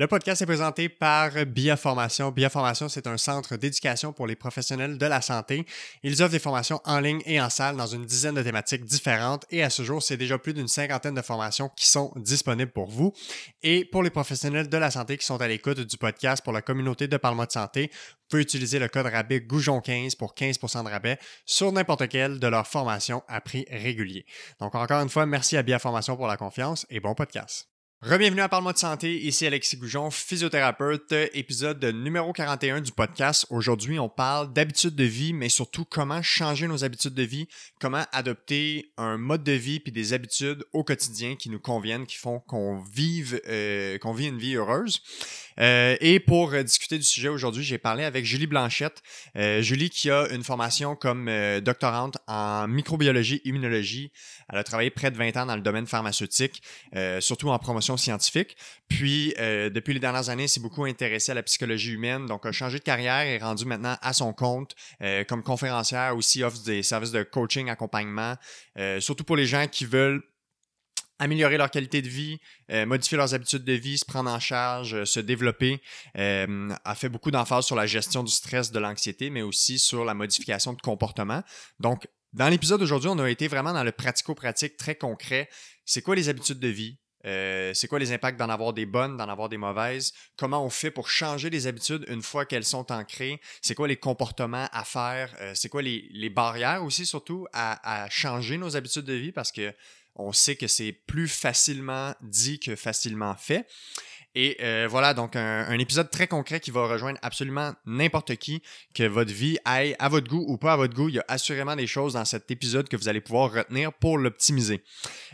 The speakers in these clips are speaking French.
Le podcast est présenté par Biaformation. Biaformation, c'est un centre d'éducation pour les professionnels de la santé. Ils offrent des formations en ligne et en salle dans une dizaine de thématiques différentes et à ce jour, c'est déjà plus d'une cinquantaine de formations qui sont disponibles pour vous. Et pour les professionnels de la santé qui sont à l'écoute du podcast pour la communauté de Parlement de santé, vous pouvez utiliser le code rabais Goujon15 pour 15% de rabais sur n'importe quelle de leurs formations à prix régulier. Donc encore une fois, merci à Biaformation pour la confiance et bon podcast. Rebienvenue à Parle-moi de santé, ici Alexis Goujon, physiothérapeute, épisode numéro 41 du podcast. Aujourd'hui, on parle d'habitudes de vie, mais surtout comment changer nos habitudes de vie, comment adopter un mode de vie puis des habitudes au quotidien qui nous conviennent, qui font qu'on vive, euh, qu'on vit une vie heureuse. Euh, et pour discuter du sujet aujourd'hui, j'ai parlé avec Julie Blanchette. Euh, Julie qui a une formation comme euh, doctorante en microbiologie, immunologie. Elle a travaillé près de 20 ans dans le domaine pharmaceutique, euh, surtout en promotion scientifique. Puis, euh, depuis les dernières années, s'est beaucoup intéressée à la psychologie humaine. Donc, a changé de carrière et est rendue maintenant à son compte euh, comme conférencière. Aussi offre des services de coaching, accompagnement, euh, surtout pour les gens qui veulent améliorer leur qualité de vie, euh, modifier leurs habitudes de vie, se prendre en charge, euh, se développer, euh, a fait beaucoup d'emphase sur la gestion du stress, de l'anxiété, mais aussi sur la modification de comportement. Donc, dans l'épisode d'aujourd'hui, on a été vraiment dans le pratico-pratique très concret. C'est quoi les habitudes de vie? C'est quoi les impacts d'en avoir des bonnes, d'en avoir des mauvaises? Comment on fait pour changer les habitudes une fois qu'elles sont ancrées? C'est quoi les comportements à faire? C'est quoi les, les, barrières aussi, surtout, à, changer nos habitudes de vie? Parce que on sait que c'est plus facilement dit que facilement fait. Et euh, voilà, donc un, épisode très concret qui va rejoindre absolument n'importe qui, que votre vie aille à votre goût ou pas à votre goût. Il y a assurément des choses dans cet épisode que vous allez pouvoir retenir pour l'optimiser.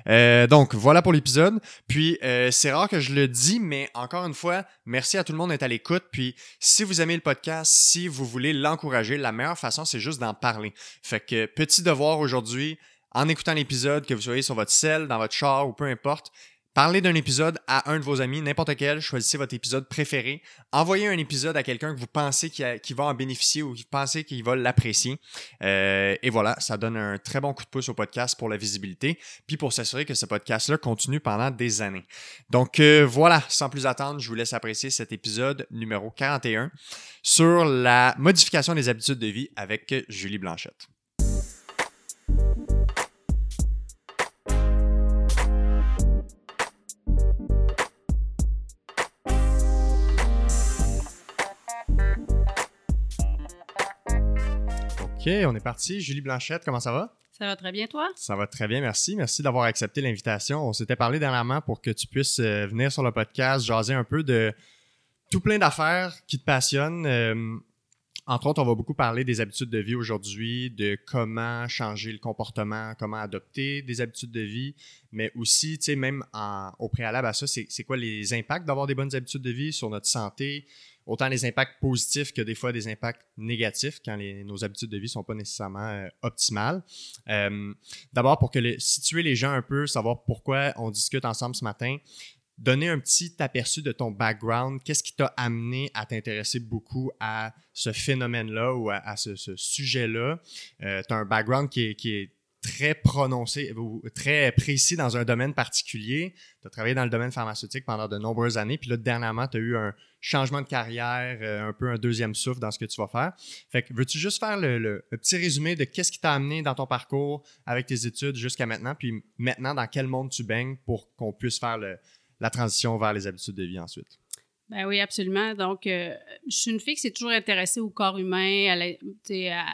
Euh, donc voilà pour l'épisode. Puis euh, c'est rare que je le dis, mais encore une fois, merci à tout le monde d'être à l'écoute. Puis si vous aimez le podcast, si vous voulez l'encourager, la meilleure façon, c'est juste d'en parler. Fait que petit devoir aujourd'hui, en écoutant l'épisode, que vous soyez sur votre selle, dans votre char ou peu importe, Parlez d'un épisode à un de vos amis, n'importe quel, choisissez votre épisode préféré. Envoyez un épisode à quelqu'un que vous pensez qui, va en bénéficier ou qui pensez qu'il va l'apprécier. Euh, et voilà, ça donne un très bon coup de pouce au podcast pour la visibilité, puis pour s'assurer que ce podcast-là continue pendant des années. Donc euh, voilà, sans plus attendre, je vous laisse apprécier cet épisode numéro 41 sur la modification des habitudes de vie avec Julie Blanchette. OK, on est parti. Julie Blanchette, comment ça va? Ça va très bien, toi? Ça va très bien, merci. Merci d'avoir accepté l'invitation. On s'était parlé dernièrement pour que tu puisses euh, venir sur le podcast, jaser un peu de tout plein d'affaires qui te passionnent. Euh, entre autres, on va beaucoup parler des habitudes de vie aujourd'hui, de comment changer le comportement, comment adopter des habitudes de vie, mais aussi, tu sais, même en, au préalable à ça, c'est quoi les impacts d'avoir des bonnes habitudes de vie sur notre santé, autant les impacts positifs que des fois des impacts négatifs quand nos habitudes de vie sont pas nécessairement euh, optimales. Euh, D'abord, pour que situer les gens un peu, savoir pourquoi on discute ensemble ce matin, donner un petit aperçu de ton background, qu'est-ce qui t'a amené à t'intéresser beaucoup à ce phénomène-là ou à, ce sujet-là? Euh, tu as un background qui est, qui est très prononcé ou très précis dans un domaine particulier. Tu as travaillé dans le domaine pharmaceutique pendant de nombreuses années, puis là, dernièrement, tu as eu un changement de carrière, euh, un peu un deuxième souffle dans ce que tu vas faire. Fait que veux-tu juste faire le, petit résumé de qu'est-ce qui t'a amené dans ton parcours avec tes études jusqu'à maintenant, puis maintenant, dans quel monde tu baignes pour qu'on puisse faire la transition vers les habitudes de vie ensuite? Ben oui, absolument. Donc, euh, je suis une fille qui s'est toujours intéressée au corps humain, à la,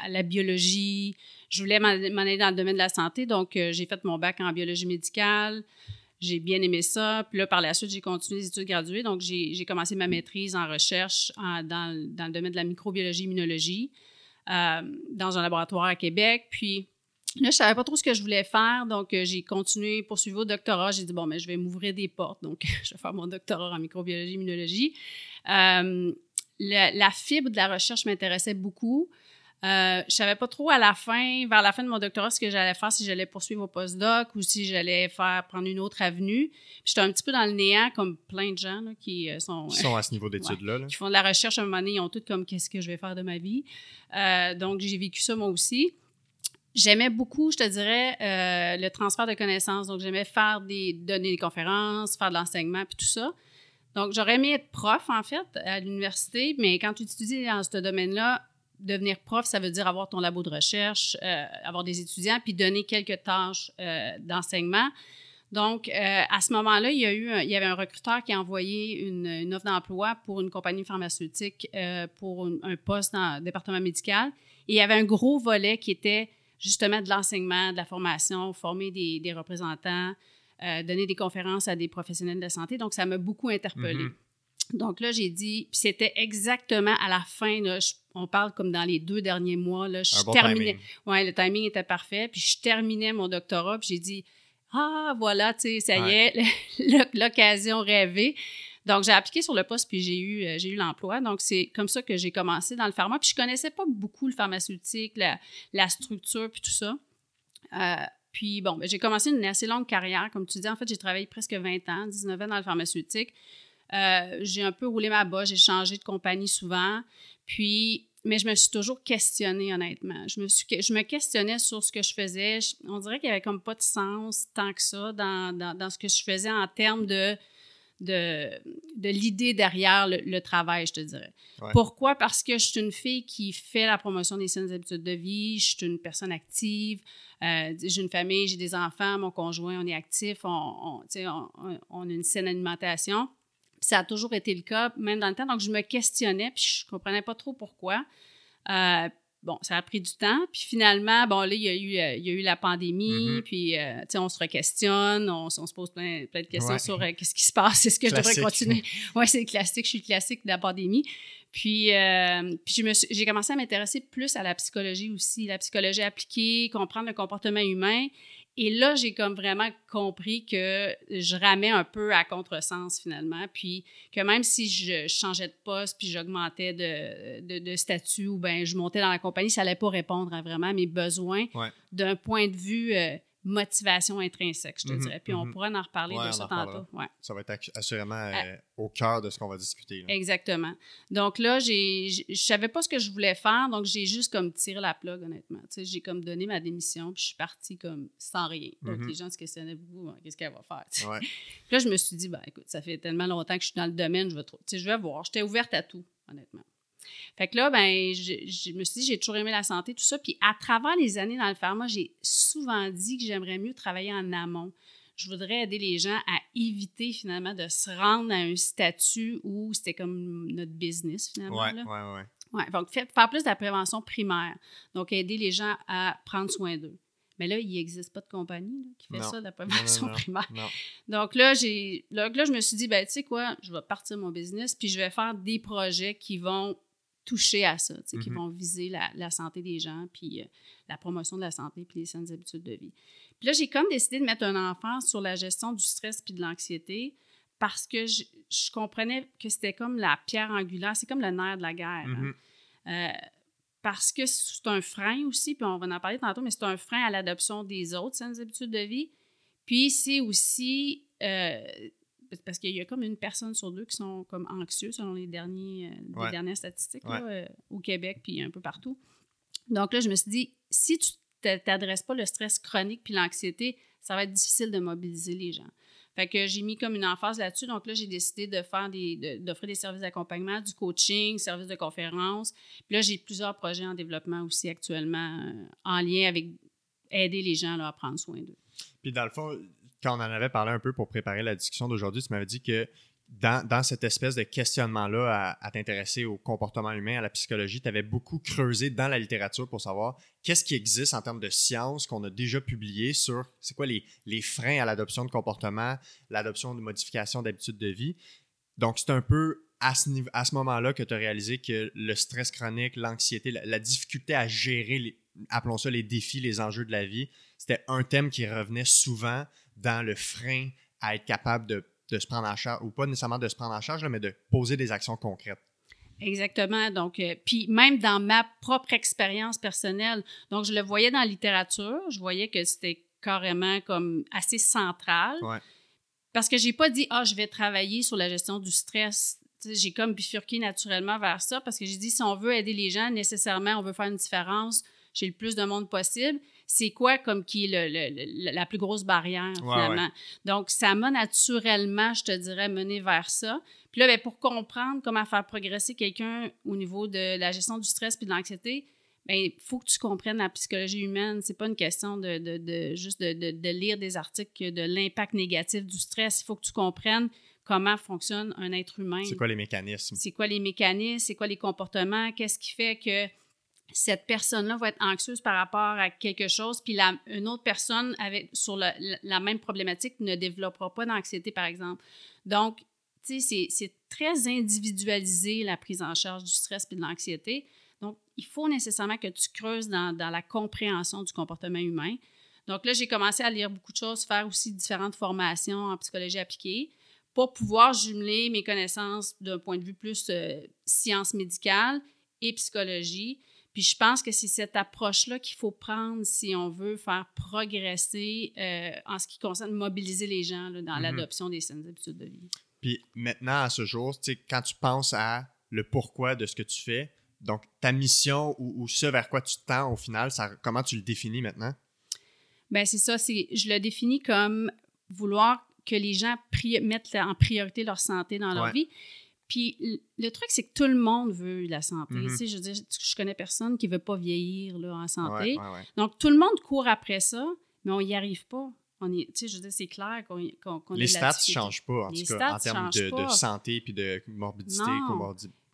à la biologie. Je voulais m'en aller dans le domaine de la santé, donc euh, j'ai fait mon bac en biologie médicale. J'ai bien aimé ça. Puis là, par la suite, j'ai continué les études graduées. Donc, j'ai commencé ma maîtrise en recherche dans, le domaine de la microbiologie immunologie euh, dans un laboratoire à Québec. Puis, Là, je savais pas trop ce que je voulais faire, donc euh, j'ai continué, poursuivi au doctorat. J'ai dit, bon, mais je vais m'ouvrir des portes, donc je vais faire mon doctorat en microbiologie, immunologie. Euh, la, fibre de la recherche m'intéressait beaucoup. Euh, je savais pas trop à la fin, vers la fin de mon doctorat, ce que j'allais faire, si j'allais poursuivre au postdoc ou si j'allais faire prendre une autre avenue. J'étais un petit peu dans le néant, comme plein de gens là, qui euh, sont... Qui sont à ce niveau d'études-là. Ouais, qui font de la recherche à un moment donné, ils ont tout comme qu'est-ce que je vais faire de ma vie? Euh, donc, j'ai vécu ça moi aussi. J'aimais beaucoup, je te dirais, euh, le transfert de connaissances. Donc, j'aimais faire des, donner des conférences, faire de l'enseignement, puis tout ça. Donc, j'aurais aimé être prof, en fait, à l'université, mais quand tu étudies dans ce domaine-là, devenir prof, ça veut dire avoir ton labo de recherche, euh, avoir des étudiants, puis donner quelques tâches euh, d'enseignement. Donc, euh, à ce moment-là, il y a eu, il y avait un recruteur qui a envoyé une, offre d'emploi pour une compagnie pharmaceutique pour un, poste dans le département médical. Et il y avait un gros volet qui était justement de l'enseignement, de la formation, former des, représentants, donner des conférences à des professionnels de la santé. Donc, ça m'a beaucoup interpellée. Mm-hmm. Donc là, j'ai dit, puis c'était exactement à la fin, on parle comme dans les deux derniers mois, là, je terminais. Ouais, le timing était parfait, puis je terminais mon doctorat, puis j'ai dit, ah, voilà, tu sais, ça y est, l'occasion rêvée. Donc, j'ai appliqué sur le poste, puis j'ai eu, euh, j'ai eu l'emploi. Donc, c'est comme ça que j'ai commencé dans le pharma. Puis, je connaissais pas beaucoup le pharmaceutique, la, structure, puis tout ça. Euh, puis, bon, ben, j'ai commencé une assez longue carrière. Comme tu dis, en fait, j'ai travaillé presque 20 ans, 19 ans dans le pharmaceutique. Euh, j'ai un peu roulé ma bosse, j'ai changé de compagnie souvent. Puis, mais je me suis toujours questionnée, honnêtement. Je me, suis, je me questionnais sur ce que je faisais. on dirait qu'il n'y avait comme pas de sens tant que ça dans, dans, ce que je faisais en termes de, de, de l'idée derrière le, travail, je te dirais. Pourquoi? Parce que je suis une fille qui fait la promotion des saines habitudes de vie, je suis une personne active, euh, j'ai une famille, j'ai des enfants, mon conjoint, on est actif, on, on, on, on a une saine alimentation ça a toujours été le cas, même dans le temps. Donc, je me questionnais, puis je comprenais pas trop pourquoi. Euh, bon, ça a pris du temps. Puis finalement, bon, là, il y a eu, euh, il y a eu la pandémie, mm-hmm. puis, euh, tu sais, on se re-questionne, on, se pose plein, plein de questions sur qu'est-ce qui se passe, est-ce que je devrais continuer? Oui, c'est le classique, je suis le classique de la pandémie. Puis, puis j'ai commencé à m'intéresser plus à la psychologie aussi, la psychologie appliquée, comprendre le comportement humain. Et là, j'ai comme vraiment compris que je ramais un peu à contresens finalement, puis que même si je changeais de poste puis j'augmentais de, de, statut ou ben je montais dans la compagnie, ça n'allait pas répondre à vraiment mes besoins. D'un point de vue euh, motivation intrinsèque, je te mhm, dirais. Puis on mhm. pourra en reparler de ça tantôt. Ouais. Ça va être assurément ah. euh, au cœur de ce qu'on va discuter. Exactement. Donc là, je ne savais pas ce que je voulais faire, donc j'ai juste comme tiré la plug, honnêtement. J'ai comme donné ma démission, puis je suis partie comme sans rien. Donc mhm. les gens se questionnaient beaucoup, qu'est-ce qu'elle va faire? Ouais. puis là, je me suis dit, ben écoute, ça fait tellement longtemps que je suis dans le domaine, je vais, trop, je vais voir. J'étais ouverte à tout, honnêtement. Fait que là, ben, je, me suis dit, j'ai toujours aimé la santé, tout ça. Puis à travers les années dans le pharma, j'ai souvent dit que j'aimerais mieux travailler en amont. Je voudrais aider les gens à éviter finalement de se rendre à un statut où c'était comme notre business finalement. Oui, oui, oui. Ouais, donc faire plus de la prévention primaire. Donc aider les gens à prendre soin d'eux. Mais là, il n'existe pas de compagnie qui fait ça, de la prévention primaire. Donc là, j'ai là, là, je me suis dit, ben, tu sais quoi, je vais partir mon business, puis je vais faire des projets qui vont toucher à ça, qui mhm. vont viser la, santé des gens, puis euh, la promotion de la santé, puis les saines habitudes de vie. Puis là, j'ai comme décidé de mettre un enfant sur la gestion du stress puis de l'anxiété parce que je, comprenais que c'était comme la pierre angulaire, c'est comme le nerf de la guerre. Hein. Mhm. Euh, parce que c'est un frein aussi, puis on va en parler tantôt, mais c'est un frein à l'adoption des autres saines habitudes de vie. Puis c'est aussi euh, parce qu'il y a comme une personne sur deux qui sont comme anxieux selon les, derniers, euh, dernières statistiques euh, au Québec puis un peu partout. Donc là, je me suis dit, si tu t'adresses pas le stress chronique puis l'anxiété, ça va être difficile de mobiliser les gens. Fait que j'ai mis comme une emphase là-dessus. Donc là, j'ai décidé de faire des, d'offrir des services d'accompagnement, du coaching, services de conférence. Puis là, j'ai plusieurs projets en développement aussi actuellement euh, en lien avec aider les gens à prendre soin d'eux. Puis dans le fond, quand on en avait parlé un peu pour préparer la discussion d'aujourd'hui, tu m'avais dit que dans, cette espèce de questionnement-là à, t'intéresser au comportement humain, à la psychologie, tu avais beaucoup creusé dans la littérature pour savoir qu'est-ce qui existe en termes de science qu'on a déjà publié sur c'est quoi les, freins à l'adoption de comportement, l'adoption de modifications d'habitudes de vie. Donc, c'est un peu à ce, à ce moment-là que tu as réalisé que le stress chronique, l'anxiété, la, difficulté à gérer, appelons ça les défis, les enjeux de la vie, c'était un thème qui revenait souvent dans le frein à être capable de, se prendre en charge, ou pas nécessairement de se prendre en charge, mais de poser des actions concrètes. Exactement. Donc, euh, puis même dans ma propre expérience personnelle, donc je le voyais dans la littérature, je voyais que c'était carrément comme assez central. Parce que j'ai pas dit, ah, je vais travailler sur la gestion du stress. J'ai comme bifurqué naturellement vers ça parce que j'ai dit, si on veut aider les gens, nécessairement, on veut faire une différence chez le plus de monde possible, c'est quoi comme qui est le, la plus grosse barrière, finalement. Donc, ça m'a naturellement, je te dirais, mené vers ça. Puis là, ben, pour comprendre comment faire progresser quelqu'un au niveau de la gestion du stress puis de l'anxiété, il ben, faut que tu comprennes la psychologie humaine. C'est pas une question de, de, de juste de, lire des articles de l'impact négatif du stress. Il faut que tu comprennes comment fonctionne un être humain. C'est quoi les mécanismes? C'est quoi les mécanismes? C'est quoi les comportements? Qu'est-ce qui fait que cette personne-là va être anxieuse par rapport à quelque chose, puis la, une autre personne avec, sur la, la même problématique ne développera pas d'anxiété, par exemple. Donc, tu sais, c'est très individualisé la prise en charge du stress et de l'anxiété. Donc, il faut nécessairement que tu creuses dans, dans la compréhension du comportement humain. Donc là, j'ai commencé à lire beaucoup de choses, faire aussi différentes formations en psychologie appliquée pour pouvoir jumeler mes connaissances d'un point de vue plus euh, science médicale et psychologie. Puis je pense que c'est cette approche-là qu'il faut prendre si on veut faire progresser euh, en ce qui concerne mobiliser les gens dans mm-hmm. l'adoption des saines habitudes de vie. Puis maintenant, à ce jour, quand tu penses à le pourquoi de ce que tu fais, donc ta mission ou, ce vers quoi tu tends au final, ça, comment tu le définis maintenant? Bien, c'est ça. Je le définis comme vouloir que les gens mettent en priorité leur santé dans leur vie. Puis le truc, c'est que tout le monde veut la santé. Mm-hmm. Je veux dire, je connais personne qui ne veut pas vieillir là, en santé. Donc, tout le monde court après ça, mais on n'y arrive pas. On est, je veux dire, c'est clair qu'on qu Les stats ne changent pas, en tout cas, en termes de, santé puis de morbidité,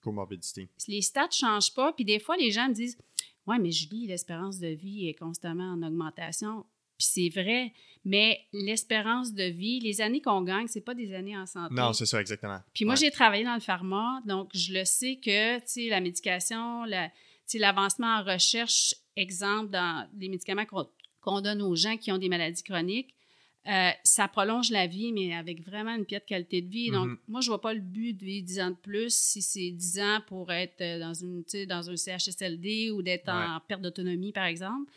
comorbidité. Les stats ne changent pas. Puis des fois, les gens me disent Ouais, mais Julie, l'espérance de vie est constamment en augmentation. Puis c'est vrai, mais l'espérance de vie, les années qu'on gagne, c'est pas des années en santé. Non, c'est ça, exactement. Puis moi, j'ai travaillé dans le pharma, donc je le sais que, tu sais, la médication, l'avancement en recherche, exemple, dans les médicaments qu'on donne aux gens qui ont des maladies chroniques, euh, ça prolonge la vie, mais avec vraiment une piètre qualité de vie. Donc, mm-hmm. moi, je vois pas le but de vivre 10 ans de plus si c'est 10 ans pour être euh, dans, une, dans un CHSLD ou d'être en perte d'autonomie, par exemple.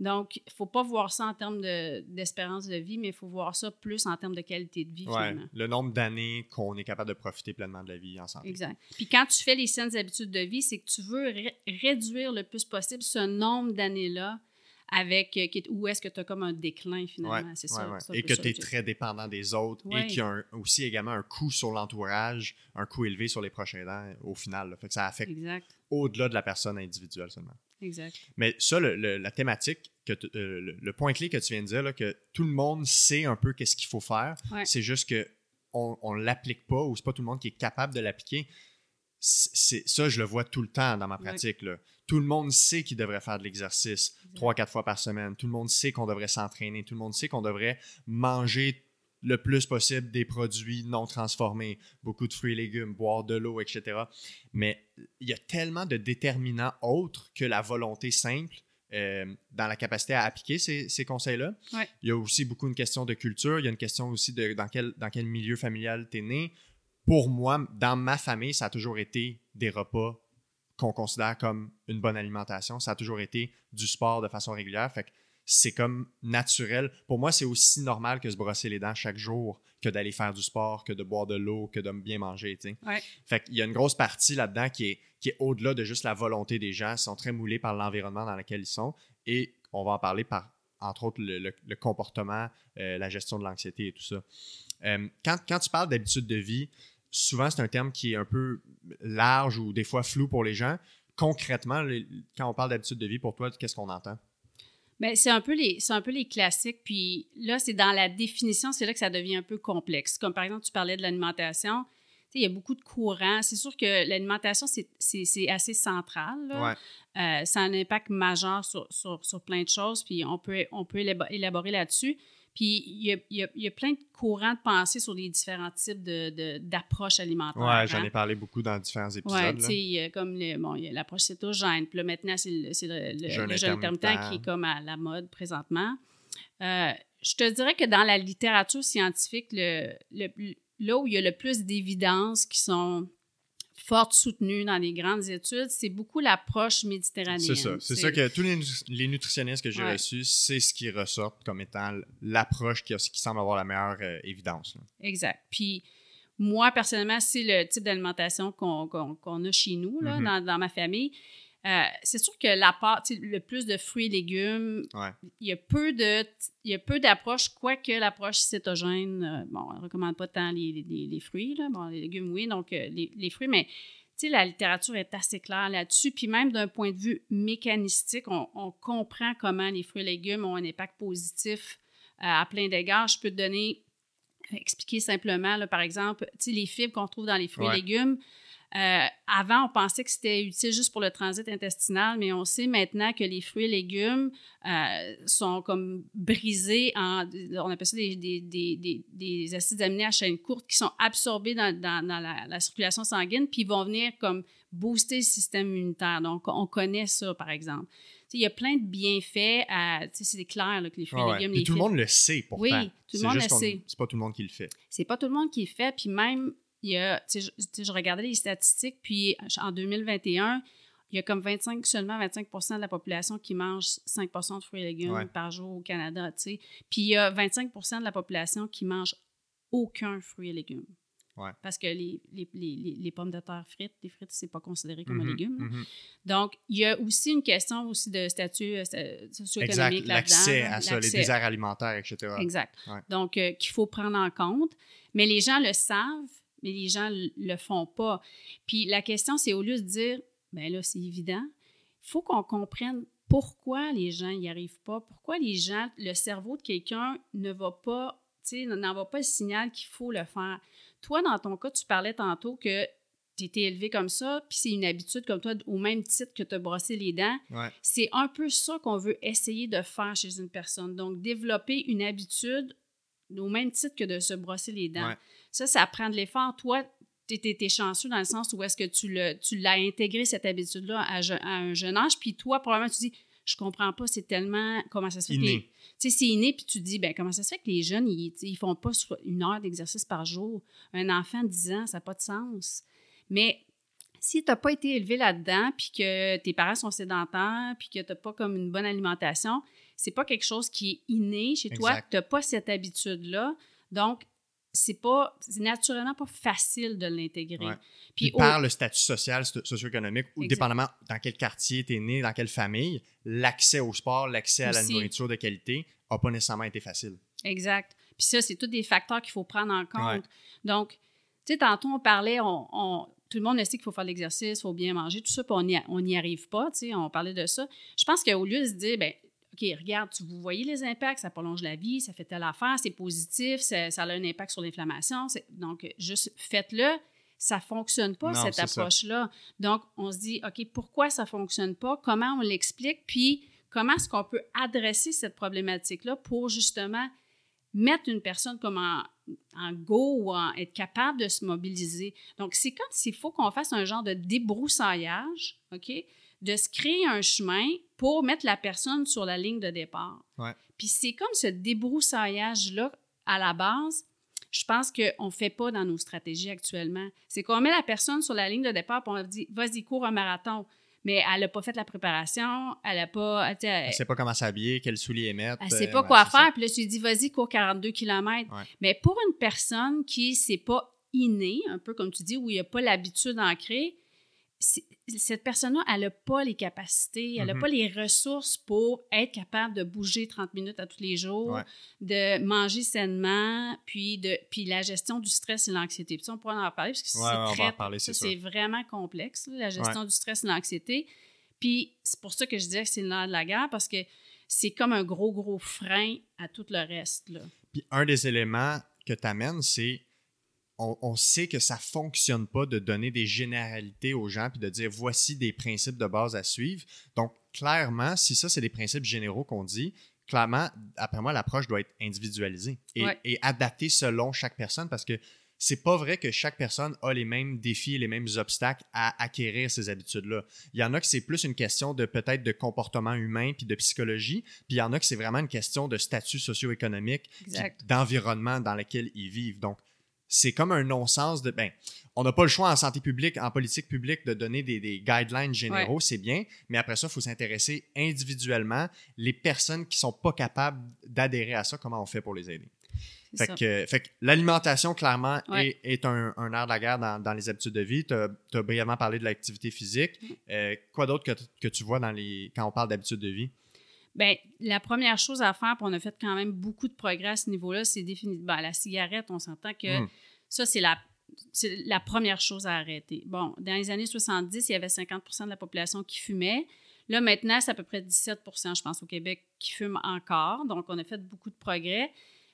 Donc, il ne faut pas voir ça en termes d'espérance de, vie, mais il faut voir ça plus en termes de qualité de vie, ouais, Le nombre d'années qu'on est capable de profiter pleinement de la vie ensemble. Exact. Puis quand tu fais les saines habitudes de vie, c'est que tu veux réduire le plus possible ce nombre d'années-là avec euh, où est-ce que tu as comme un déclin finalement, c'est ça, Et que tu es très dépendant des autres et qu'il y a aussi également un coût sur l'entourage, un coût élevé sur les prochains dents au final. Fait que ça affecte au-delà de la personne individuelle seulement. Exact. Mais ça, la thématique, que euh, le, point clé que tu viens de dire, que tout le monde sait un peu qu'est-ce qu'il faut faire, c'est juste que on ne l'applique pas ou c'est pas tout le monde qui est capable de l'appliquer. C'est, ça, je le vois tout le temps dans ma pratique. Là. Tout le monde sait qu'il devrait faire de l'exercice trois, quatre fois par semaine. Tout le monde sait qu'on devrait s'entraîner. Tout le monde sait qu'on devrait manger le plus possible des produits non transformés, beaucoup de fruits et légumes, boire de l'eau, etc. Mais il y a tellement de déterminants autres que la volonté simple euh, dans la capacité à appliquer ces, conseils-là. Il y a aussi beaucoup une question de culture, il y a une question aussi de dans quel, dans quel milieu familial tu es né. Pour moi, dans ma famille, ça a toujours été des repas qu'on considère comme une bonne alimentation. Ça a toujours été du sport de façon régulière. Fait que c'est comme naturel. Pour moi, c'est aussi normal que se brosser les dents chaque jour que d'aller faire du sport, que de boire de l'eau, que de bien manger. Fait qu'il y a une grosse partie là-dedans qui est, qui est au-delà de juste la volonté des gens. Sont très moulés par l'environnement dans lequel ils sont. Et on va en parler par, entre autres, le, comportement, euh, la gestion de l'anxiété et tout ça. Euh, quand, quand, tu parles d'habitude de vie, souvent c'est un terme qui est un peu large ou des fois flou pour les gens. Concrètement, quand on parle d'habitude de vie, pour toi, qu'est-ce qu'on entend? Bien, c'est un les un peu les classiques puis là c'est dans la définition c'est là que ça devient un peu complexe comme par exemple tu parlais de l'alimentation il y a beaucoup de courants c'est sûr que l'alimentation c'est assez central euh, ça a un impact majeur sur, sur, sur, plein de choses puis on peut on peut élaborer là-dessus puis il y a, plein de courants de pensée sur les différents types d'approches de, alimentaires. Oui, j'en hein. ai parlé beaucoup dans différents épisodes. Oui, tu sais, comme bon, il y a l'approche cétogène. Puis là, maintenant, c'est le, le, jeûne, intermittent qui est comme à la mode présentement. Euh, je te dirais que dans la littérature scientifique, le, là où il y a le plus d'évidences qui sont forte soutenue dans les grandes études, c'est beaucoup l'approche méditerranéenne. C'est ça. C'est ça que tous les, nutritionnistes que j'ai reçus, c'est ce qui ressort comme étant l'approche qui, qui, semble avoir la meilleure euh, évidence. Exact. Puis moi, personnellement, c'est le type d'alimentation qu'on a chez nous, là, mm-hmm. dans, dans, ma famille. Euh, c'est sûr que l'apport, le plus de fruits et légumes, Ouais. il y a peu de, il y a peu d'approches, quoique l'approche cétogène, euh, bon, on ne recommande pas tant les, les- les fruits, là. bon, les légumes, oui, donc euh, les, les fruits, mais la littérature est assez claire là-dessus. Puis même d'un point de vue mécanistique, on, on comprend comment les fruits et légumes ont un impact positif à plein d'égards. Je peux te donner, expliquer simplement, là, par exemple, les fibres qu'on trouve dans les fruits Ouais. et légumes. Euh, avant, on pensait que c'était utile juste pour le transit intestinal, mais on sait maintenant que les fruits et légumes euh, sont comme brisés en, on appelle ça des, des, des, des, des acides aminés à chaîne courte qui sont absorbés dans, dans, dans la, la circulation sanguine, puis vont venir comme booster le système immunitaire. Donc, on connaît ça, par exemple. Il y a plein de bienfaits. à- C'est clair là, que les fruits et ouais. légumes, les tout le monde le sait pourtant. Oui, tout le monde le sait. C'est pas tout le monde qui le fait. c'est pas tout le monde qui le fait. Puis même, il y a, tu sais, je, regardais les statistiques, puis en 2021, il y a comme 25, seulement 25% de la population qui mange 5% de fruits et légumes Ouais. par jour au Canada, tu sais. Puis il y a 25% de la population qui mange aucun fruit et légumes. Ouais. Parce que les, les, les, les- pommes de terre frites, les frites, c'est pas considéré comme un Mhm, légume. mhm. Donc, il y a aussi une question aussi de statut euh, socio-économique là-dedans. L'accès à ça, les déserts alimentaires, etc. Exact. Ouais. Donc, euh, qu'il faut prendre en compte. Mais les gens le savent, mais les gens le font pas. Puis la question, c'est au lieu de dire, ben là, c'est évident, il faut qu'on comprenne pourquoi les gens n'y arrivent pas, pourquoi les gens, le cerveau de quelqu'un ne va pas, tu sais, n'envoie pas le signal qu'il faut le faire. Toi, dans ton cas, tu parlais tantôt que tu étais élevé comme ça, puis c'est une habitude comme toi, au même titre que te brosser les dents. Ouais. C'est un peu ça qu'on veut essayer de faire chez une personne. Donc, développer une habitude au même titre que de se brosser les dents. Ouais. Ça, ça prend de l'effort. Toi, tu es, chanceux dans le sens où est-ce que tu le- tu l'as intégré, cette habitude-là, à, je- à un jeune âge. Puis toi, probablement, tu dis, je comprends pas, c'est tellement... Comment ça se fait Inné. tu sais, c'est inné, puis tu te dis, ben comment ça se fait que les jeunes, ils, ils font pas une heure d'exercice par jour? Un enfant de 10 ans, ça n'a pas de sens. Mais si tu n'as pas été élevé là-dedans, puis que tes parents sont sédentaires, puis que tu n'as pas comme une bonne alimentation, c'est pas quelque chose qui est inné chez toi. Tu n'as pas cette habitude-là. Donc, c'est pas c'est naturellement pas facile de l'intégrer. Ouais. Puis Puis au- par le statut social, socio-économique, ou dépendamment dans quel quartier tu es né, dans quelle famille, l'accès au sport, l'accès à la nourriture de qualité n'a pas nécessairement été facile. Exact. Puis ça, c'est tous des facteurs qu'il faut prendre en compte. Donc, tu sais, tantôt, on parlait, on, on- tout le monde sait qu'il faut faire l'exercice, il faut bien manger, tout ça, puis on n'y on n'y arrive pas, tu sais, on parlait de ça. Je pense qu'au lieu de se dire, ben OK, regarde, tu, vous voyez les impacts, ça prolonge la vie, ça fait telle affaire, c'est positif, ça, ça a un impact sur l'inflammation. Donc, juste faites-le. Ça ne fonctionne pas, Non, cette approche-là. Donc, on se dit, OK, pourquoi ça ne fonctionne pas? Comment on l'explique? Puis, comment est-ce qu'on peut adresser cette problématique-là pour justement mettre une personne comme en, en go ou en être capable de se mobiliser? Donc, c'est comme s'il faut qu'on fasse un genre de débroussaillage, OK? De se créer un chemin pour mettre la personne sur la ligne de départ. Ouais. Puis c'est comme ce débroussaillage-là, à la base, je pense qu'on ne fait pas dans nos stratégies actuellement. C'est qu'on met la personne sur la ligne de départ et on dit vas-y, cours un marathon. Mais elle n'a pas fait la préparation, elle n'a pas. Elle ne sait pas comment s'habiller, quels souliers mettre. elle ne sait euh, pas quoi faire. Puis là, tu lui dis, vas-y, cours 42 km. Ouais. Mais pour une personne qui, c'est pas inné, un peu comme tu dis, où il n'y a pas l'habitude ancrée, cette personne-là, elle n'a pas les capacités, elle n'a Mhm. pas les ressources pour être capable de bouger 30 minutes à tous les jours, Ouais. de manger sainement, puis, de, puis la gestion du stress et l'anxiété. Puis ça, on pourra en reparler parce que Ouais, c'est vraiment complexe, là, la gestion du stress et de l'anxiété. Puis c'est pour ça que je disais que c'est le nerf de la guerre parce que c'est comme un gros, gros frein à tout le reste. Là. Puis un des éléments que tu amènes, c'est on, on sait que ça fonctionne pas de donner des généralités aux gens puis de dire voici des principes de base à suivre. Donc, clairement, si ça, c'est des principes généraux qu'on dit, clairement, après moi, l'approche doit être individualisée et, Ouais. et adaptée selon chaque personne parce que c'est pas vrai que chaque personne a les mêmes défis et les mêmes obstacles à acquérir ces habitudes-là. Il y en a que c'est plus une question de peut-être de comportement humain puis de psychologie, puis il y en a que c'est vraiment une question de statut socio-économique d'environnement dans lequel ils vivent. Donc, c'est comme un non-sens de. Ben, on n'a pas le choix en santé publique, en politique publique, de donner des, des guidelines généraux, c'est bien, mais après ça, il faut s'intéresser individuellement les personnes qui sont pas capables d'adhérer à ça, comment on fait pour les aider. Fait ça. que, fait que l'alimentation, clairement, Ouais. est, est un, un art de la guerre dans, dans les habitudes de vie. Tu as, brièvement parlé de l'activité physique. Mm. Euh, quoi d'autre que, que tu vois dans les, quand on parle d'habitudes de vie? Ben, la première chose à faire, puis on a fait quand même beaucoup de progrès à ce niveau-là, c'est définir. Ben, la cigarette, on s'entend que Mm. ça, ça, c'est la, c'est la première chose à arrêter. Bon, dans les années 70, il y avait 50% de la population qui fumait. Là, maintenant, c'est à peu près 17% je pense, au Québec qui fument encore. Donc, on a fait beaucoup de progrès.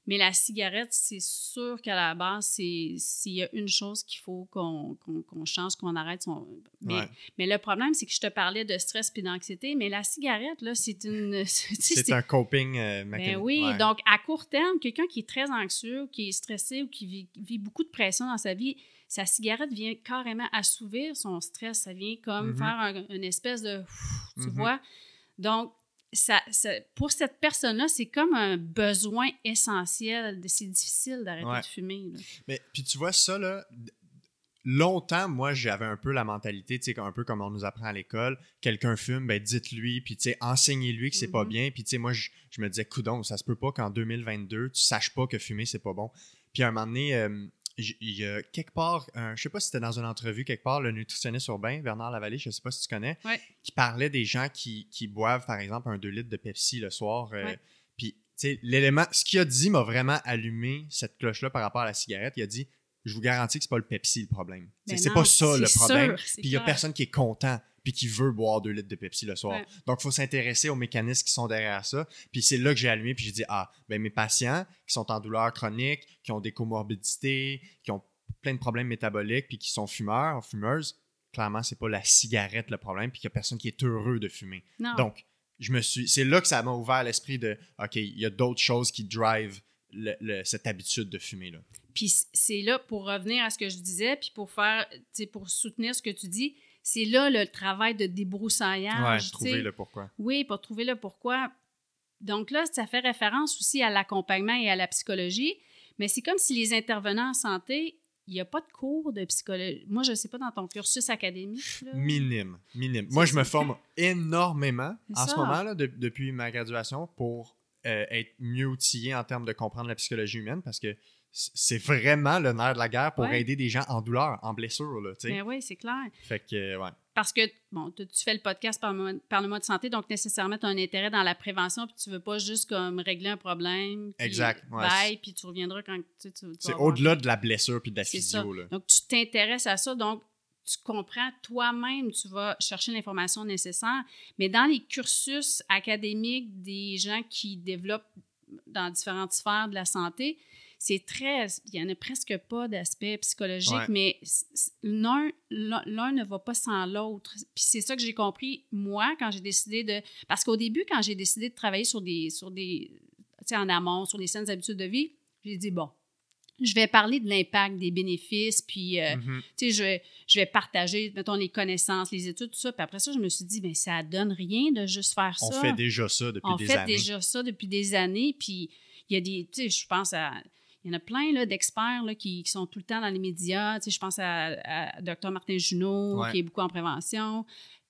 Mais la cigarette, c'est sûr qu'à la base, s'il y a une chose qu'il faut qu'on change, qu'on arrête. son- Mais, Ouais. mais le problème, c'est que je te parlais de stress et d'anxiété, mais la cigarette, là, c'est une. C'est un coping euh, ben oui, Ouais. donc à court terme, quelqu'un qui est très anxieux, qui est stressé ou qui vit, vit beaucoup de pression dans sa vie, sa cigarette vient carrément assouvir son stress. Ça vient comme Mhm. faire un- une espèce de... Tu Mhm. vois? Donc, ça, ça- pour cette personne-là, c'est comme un besoin essentiel. de- C'est difficile d'arrêter Ouais. de fumer. là. Mais puis tu vois ça là, longtemps moi j'avais un peu la mentalité, tu sais un peu comme on nous apprend à l'école, quelqu'un fume, ben dites-lui puis tu sais enseignez-lui que c'est pas Mhm. bien, puis tu sais moi je, je me disais coudon, ça se peut pas qu'en 2022 tu saches pas que fumer c'est pas bon. Puis à un moment donné euh, il y a quelque part, un- je sais pas si c'était dans une entrevue quelque part, le nutritionniste urbain, Bernard Lavallée, je sais pas si tu connais, Ouais. qui parlait des gens qui, qui boivent, par exemple, un 2 litres de Pepsi le soir. euh, Ouais. Puis, tu sais, l'élément, ce qu'il a dit m'a vraiment allumé cette cloche-là par rapport à la cigarette. Il a dit Je vous garantis que c'est pas le Pepsi le problème. C'est pas ça le c'est problème. Puis il y a personne qui est content puis qui veut boire 2 litres de Pepsi le soir. Ouais. Donc, il faut s'intéresser aux mécanismes qui sont derrière ça. Puis c'est là que j'ai allumé, puis j'ai dit Ah, ben mes patients qui sont en douleur chronique, qui ont des comorbidités, qui ont plein de problèmes métaboliques, puis qui sont fumeurs, fumeuses, clairement, c'est pas la cigarette le problème, puis qu'il y a personne qui est heureux de fumer. Non. Donc, je me suis, c'est là que ça m'a ouvert l'esprit de, OK, il y a d'autres choses qui drivent le- le- cette habitude de fumer. Là. Puis c'est là, pour revenir à ce que je disais, puis pour faire, pour soutenir ce que tu dis, c'est là le travail de débroussaillage. sais. trouver le pourquoi. Oui, pour trouver le pourquoi. Donc là, ça fait référence aussi à l'accompagnement et à la psychologie, mais c'est comme si les intervenants en santé, il n'y a pas de cours de psychologie. Moi, je ne sais pas dans ton cursus académique. là. Minime, minime. Moi, je me forme énormément en ce moment, là, de- depuis ma graduation, pour euh, être mieux outillé en termes de comprendre la psychologie humaine, parce que c'est vraiment le nerf de la guerre pour Ouais. aider des gens en douleur, en blessure. Là, tu sais. Ben oui, c'est clair. Fait que, euh, ouais. Parce que, bon, tu fais le podcast Parle-moi Parle-moi de santé, donc nécessairement, tu as un intérêt dans la prévention, puis tu veux pas juste comme régler un problème. puis Exact, ouais. Bye, puis tu reviendras quand tu, tu, C'est au-delà de la blessure puis de la physio. Là. Donc, tu t'intéresses à ça, donc tu comprends toi-même, tu vas chercher l'information nécessaire. Mais dans les cursus académiques des gens qui développent dans différentes sphères de la santé, c'est très. Il n'y en a presque pas d'aspect psychologique, Ouais. mais l'un ne va pas sans l'autre. Puis c'est ça que j'ai compris, moi, quand j'ai décidé de. Parce qu'au début, quand j'ai décidé de travailler sur des. Sur des tu sais, en amont, sur les saines habitudes de vie, j'ai dit, bon, je vais parler de l'impact, des bénéfices, puis, euh, Mhm. tu sais, je vais, je vais partager, mettons, les connaissances, les études, tout ça. Puis après ça, je me suis dit, bien, ça donne rien de juste faire On ça. fait déjà ça depuis On des fait années. déjà ça depuis des années. Puis il y a des, tu sais, je pense à, il y en a plein d'experts qui, qui sont tout le temps dans les médias. Tu sais, je pense à, à Dr Martin Junot, Ouais. qui est beaucoup en prévention,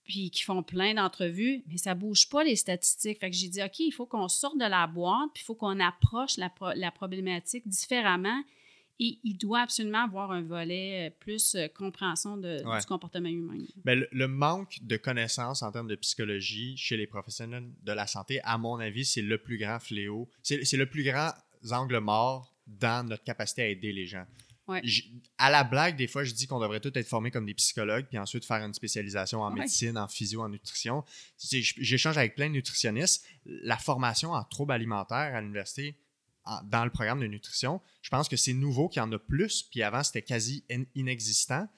puis qui font plein d'entrevues, mais ça bouge pas les statistiques. Fait que j'ai dit, OK, il faut qu'on sorte de la boîte, puis il faut qu'on approche la, pro- la problématique différemment. Et il doit absolument avoir un volet euh, plus euh, compréhension de- Ouais. du comportement humain. Ben, le, le manque de connaissances en termes de psychologie chez les professionnels de la santé, à mon avis, c'est le plus grand fléau. C'est le plus grand angle mort dans notre capacité à aider les gens. Ouais. À la blague, des fois, je dis qu'on devrait tous être formés comme des psychologues, puis ensuite faire une spécialisation en Ouais. médecine, en physio, en nutrition. J'échange avec plein de nutritionnistes. La formation en troubles alimentaires à l'université, dans le programme de nutrition, je pense que c'est nouveau qu'il y en a plus, puis avant, c'était quasi in- inexistant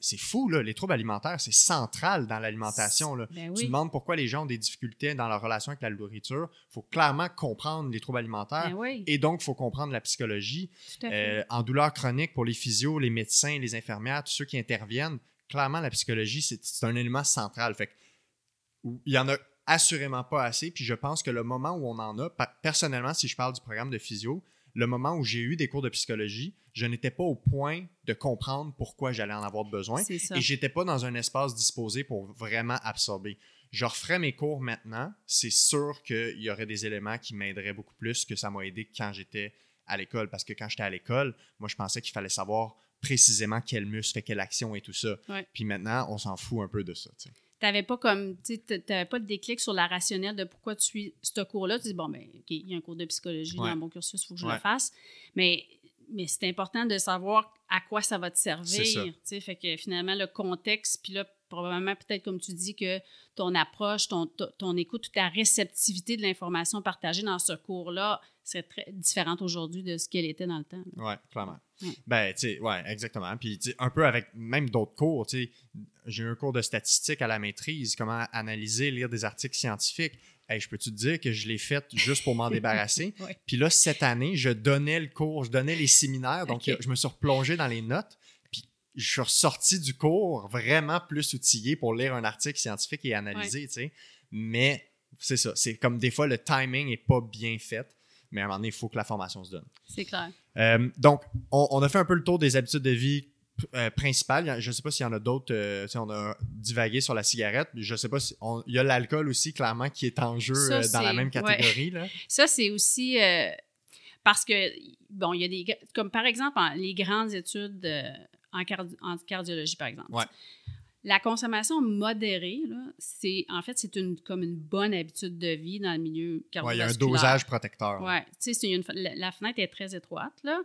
C'est fou, là. Les troubles alimentaires, c'est central dans l'alimentation. Là. Ben Tu demandes pourquoi les gens ont des difficultés dans leur relation avec la nourriture. Il faut clairement comprendre les troubles alimentaires Ben oui, et donc il faut comprendre la psychologie. Euh, en douleur chronique, pour les physios, les médecins, les infirmières, tous ceux qui interviennent, clairement, la psychologie, c'est c'est un élément central. Fait que, il y en a assurément pas assez. Puis je pense que le moment où on en a, personnellement, si je parle du programme de physio, le moment où j'ai eu des cours de psychologie, je n'étais pas au point de comprendre pourquoi j'allais en avoir besoin. Et j'étais pas dans un espace disposé pour vraiment absorber. Je referais mes cours maintenant. C'est sûr qu'il y aurait des éléments qui m'aideraient beaucoup plus que ça m'a aidé quand j'étais à l'école. Parce que quand j'étais à l'école, moi, je pensais qu'il fallait savoir précisément quel muscle fait quelle action et tout ça. Ouais. Puis maintenant, on s'en fout un peu de ça. T'avais pas comme, t'avais pas de déclic sur la rationnelle de pourquoi tu suis ce cours-là. Tu dis, bon, ben, OK, il y a un cours de psychologie Ouais. dans mon cursus, il faut que je Ouais. le fasse. Mais, mais c'est important de savoir à quoi ça va te servir. Fait que finalement, le contexte, puis là, probablement, peut-être comme tu dis, que ton approche, ton, ton, écoute, ta réceptivité de l'information partagée dans ce cours-là serait très différente aujourd'hui de ce qu'elle était dans le temps. Ouais, clairement. Ouais. Ben, tu sais, ouais, exactement. Puis, un peu avec même d'autres cours, tu sais, j'ai eu un cours de statistique à la maîtrise, comment analyser, lire des articles scientifiques. Hey, je peux-tu te dire que je l'ai fait juste pour m'en débarrasser? Ouais. Puis là, cette année, je donnais le cours, je donnais les séminaires, donc je me suis replongé dans les notes, je suis ressorti du cours vraiment plus outillé pour lire un article scientifique et analyser, tu sais. Mais c'est ça, c'est comme des fois le timing est pas bien fait, mais à un moment donné, il faut que la formation se donne. C'est clair. Euh, donc, on, on a fait un peu le tour des habitudes de vie euh, principales. Je ne sais pas s'il y en a d'autres. euh, on a divagué sur la cigarette. Je ne sais pas si. Il y a l'alcool aussi, clairement, qui est en jeu Ça, euh, dans la même ouais. catégorie. Là. Ça, c'est aussi parce que, bon, il y a des. Comme par exemple, les grandes études en, cardi- en cardiologie, par exemple. Ouais. La consommation modérée, c'est en fait, c'est une, comme une bonne habitude de vie dans le milieu Ouais, il y a un cardiovasculaire. dosage protecteur. Ouais, tu sais, c'est une- la, la fenêtre est très étroite, là.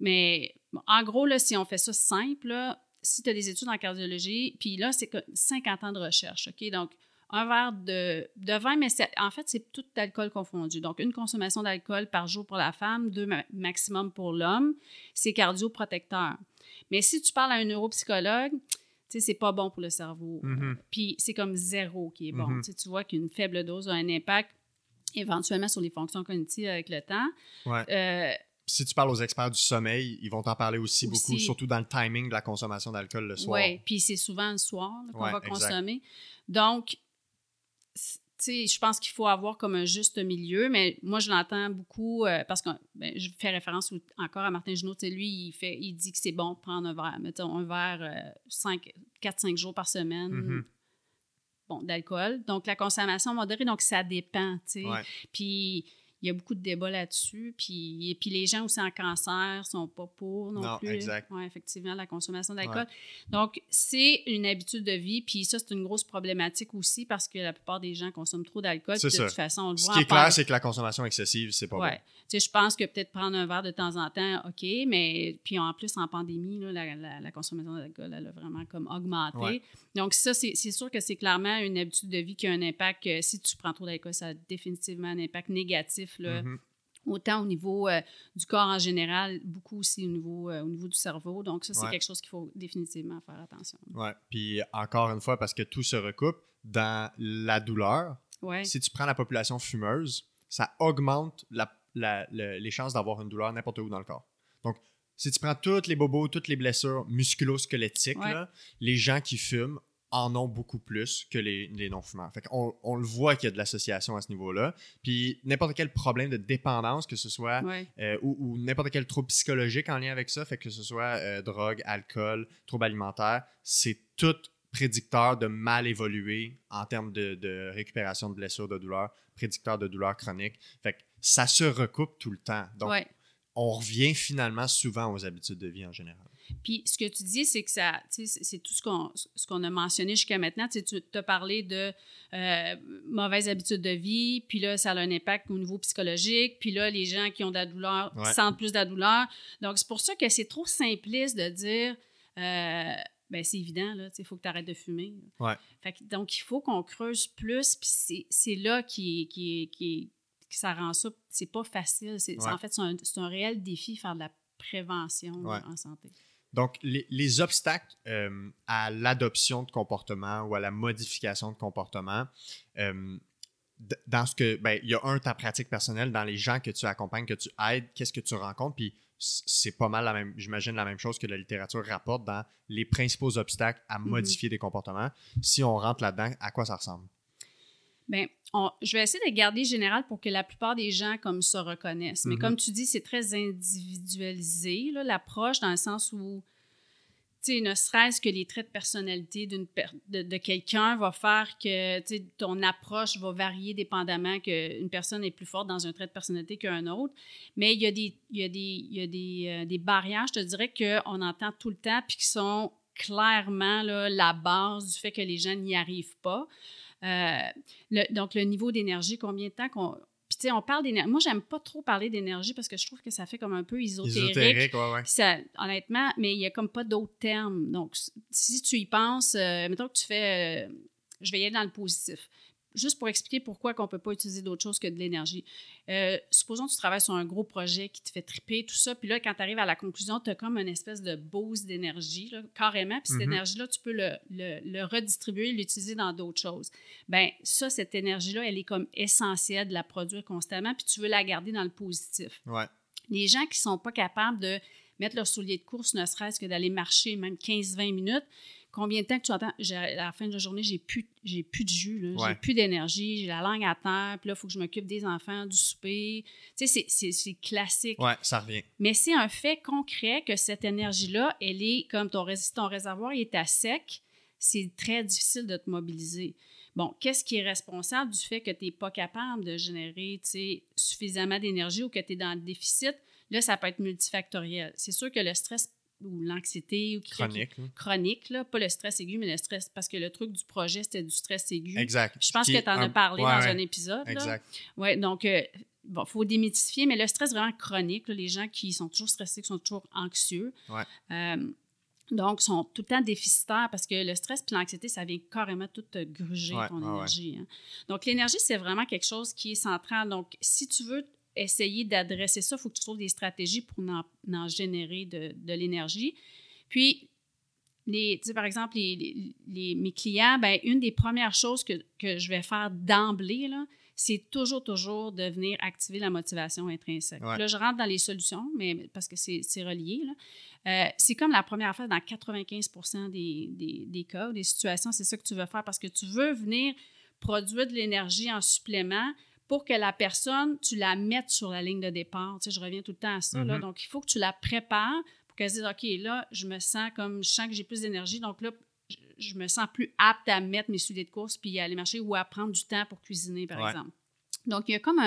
Mais bon, en gros, là, si on fait ça simple, là, si tu as des études en cardiologie, puis là, c'est que 50 ans de recherche, OK? Donc, un verre de, de vin, mais en fait, c'est tout alcool confondu. Donc, une consommation d'alcool par jour pour la femme, deux ma- maximum pour l'homme, c'est cardioprotecteur. Mais si tu parles à un neuropsychologue, tu sais, c'est pas bon pour le cerveau. Mhm. Puis c'est comme zéro qui est bon. Mhm. Tu vois qu'une faible dose a un impact éventuellement sur les fonctions cognitives avec le temps. Ouais. Euh, Si tu parles aux experts du sommeil, ils vont t'en parler aussi, Aussi. beaucoup, surtout dans le timing de la consommation d'alcool le soir. Oui, puis c'est souvent le soir qu'on Ouais, va exact. consommer. Donc, je pense qu'il faut avoir comme un juste milieu, mais moi, je l'entends beaucoup euh, parce que ben, je fais référence au- encore à Martin Junot. Lui, il, fait, il dit que c'est bon de prendre un verre, mettons, un verre 4-5 jours par semaine. Mhm. Bon, d'alcool. Donc, la consommation modérée, donc ça dépend, tu sais. Ouais. Puis, il y a beaucoup de débats là-dessus. Puis, et puis, les gens aussi en cancer sont pas pour non, Non, plus. exact. Oui, effectivement, la consommation d'alcool. Donc, c'est une habitude de vie. Puis, ça, c'est une grosse problématique aussi parce que la plupart des gens consomment trop d'alcool. De ça. toute façon, on le Ce voit qui est clair, c'est que la consommation excessive, c'est pas Ouais. Tu sais, je pense que peut-être prendre un verre de temps en temps, OK, mais puis en plus, en pandémie, là, la, la- la consommation d'alcool, elle a vraiment comme augmenté. Ouais. Donc, ça, c'est c'est sûr que c'est clairement une habitude de vie qui a un impact. euh, si tu prends trop d'alcool, ça a définitivement un impact négatif, là. Mhm. autant au niveau euh, du corps en général, beaucoup aussi au niveau, euh, au niveau du cerveau. Donc, ça, c'est Ouais. quelque chose qu'il faut définitivement faire attention. Ouais. Puis encore une fois, parce que tout se recoupe, dans la douleur, Ouais. si tu prends la population fumeuse, ça augmente la- la- le- les chances d'avoir une douleur n'importe où dans le corps. Donc, si tu prends toutes les bobos, toutes les blessures musculo-squelettiques, Ouais. les gens qui fument en ont beaucoup plus que les, les non-fumeurs. Fait on le voit qu'il y a de l'association à ce niveau-là. Puis n'importe quel problème de dépendance, que ce soit Ouais. euh, ou, ou n'importe quel trouble psychologique en lien avec ça, fait que ce soit euh, drogue, alcool, trouble alimentaire, c'est tout prédicteur de mal évoluer en termes de, de récupération de blessures, de douleurs, prédicteur de douleurs chroniques. Fait que ça se recoupe tout le temps. Donc, ouais. on revient finalement souvent aux habitudes de vie en général. Puis ce que tu dis, c'est que ça, tu sais, c'est tout ce qu'on ce qu'on a mentionné jusqu'à maintenant. Tu sais, tu as parlé de euh, mauvaises habitudes de vie, puis là, ça a un impact au niveau psychologique, puis là, les gens qui ont de la douleur Ouais. sentent plus de la douleur. Donc, c'est pour ça que c'est trop simpliste de dire, euh, ben c'est évident, là, tu sais, il faut que tu arrêtes de fumer. Ouais. Fait que, donc, il faut qu'on creuse plus, puis c'est- là qui, qui, qui, que ça rend ça, c'est pas facile. Ouais. En fait, c'est un, un réel défi faire de la prévention Ouais. en santé. Donc, les, les obstacles euh, à l'adoption de comportement ou à la modification de comportement, euh, dans ce que, ben, il y a un, ta pratique personnelle, dans les gens que tu accompagnes, que tu aides, qu'est-ce que tu rencontres, puis c'est pas mal la même, j'imagine la même chose que la littérature rapporte dans les principaux obstacles à Mhm. modifier des comportements. Si on rentre là-dedans, à quoi ça ressemble? Bien, on- je vais essayer de garder général pour que la plupart des gens comme ça reconnaissent. Mais Mhm. comme tu dis, c'est très individualisé, l'approche, dans le sens où ne serait-ce que les traits de personnalité d'une de, de quelqu'un va faire que ton approche va varier dépendamment qu'une personne est plus forte dans un trait de personnalité qu'un autre. Mais il y a des, il y a des, il y a des, euh, des barrières, je te dirais, qu'on entend tout le temps puis qui sont clairement là, la base du fait que les gens n'y arrivent pas. Euh, donc, le niveau d'énergie, combien de temps qu'on puis, tu sais, on parle d'énergie. Moi, j'aime pas trop parler d'énergie parce que je trouve que ça fait comme un peu ésotérique. Ésotérique, ouais, ouais. Ça, honnêtement, mais il y a comme pas d'autres termes. Donc, si tu y penses, euh, mettons que tu fais. Euh, je vais y aller dans le positif juste pour expliquer pourquoi on ne peut pas utiliser d'autre chose que de l'énergie. Euh, supposons que tu travailles sur un gros projet qui te fait triper, tout ça, puis là, quand tu arrives à la conclusion, tu as comme une espèce de boost d'énergie, carrément, puis cette mm-hmm. énergie-là, tu peux le, le, redistribuer, l'utiliser dans d'autres choses. Bien, ça, cette énergie-là, elle est comme essentielle de la produire constamment, puis tu veux la garder dans le positif. Ouais. Les gens qui ne sont pas capables de mettre leur soulier de course, ne serait-ce que d'aller marcher même 15-20 minutes, combien de temps que tu attends? À la fin de la journée, j'ai plus, j'ai plus de jus, j'ai plus d'énergie, j'ai la langue à terre, puis là, il faut que je m'occupe des enfants, du souper. Tu sais, c'est classique. Oui, ça revient. Mais c'est un fait concret que cette énergie-là, elle est comme ton, ton réservoir est à sec, c'est très difficile de te mobiliser. Bon, qu'est-ce qui est responsable du fait que tu n'es pas capable de générer suffisamment d'énergie ou que tu es dans le déficit? Là, ça peut être multifactoriel. C'est sûr que le stress ou l'anxiété chronique, chronique là, pas le stress aigu, mais le stress, parce que le truc du projet, c'était du stress aigu. Exact. Je pense que tu en as parlé dans un épisode. Exact. Oui, donc, il euh, faut démythifier, mais le stress vraiment chronique, les gens qui sont toujours stressés, qui sont toujours anxieux, ouais. euh, donc, sont tout le temps déficitaires parce que le stress et l'anxiété, ça vient carrément tout gruger ton énergie. Hein. Donc, l'énergie, c'est vraiment quelque chose qui est central. Donc, si tu veux essayer d'adresser ça. Il faut que tu trouves des stratégies pour en, générer de, l'énergie. Puis, les, par exemple, les, mes clients, ben, une des premières choses que, je vais faire d'emblée, c'est toujours, toujours de venir activer la motivation intrinsèque. Là, je rentre dans les solutions, mais parce que c'est relié. Euh, c'est comme la première fois dans 95 des, des, des, cas, des situations, c'est ça que tu veux faire parce que tu veux venir produire de l'énergie en supplément pour que la personne, tu la mettes sur la ligne de départ. Tu sais, je reviens tout le temps à ça. là. Mm-hmm. Donc, il faut que tu la prépares pour qu'elle se dise, OK, là, je me sens comme, je sens que j'ai plus d'énergie. Donc là, je, me sens plus apte à mettre mes souliers de course puis aller marcher ou à prendre du temps pour cuisiner, par exemple. Donc, il y a comme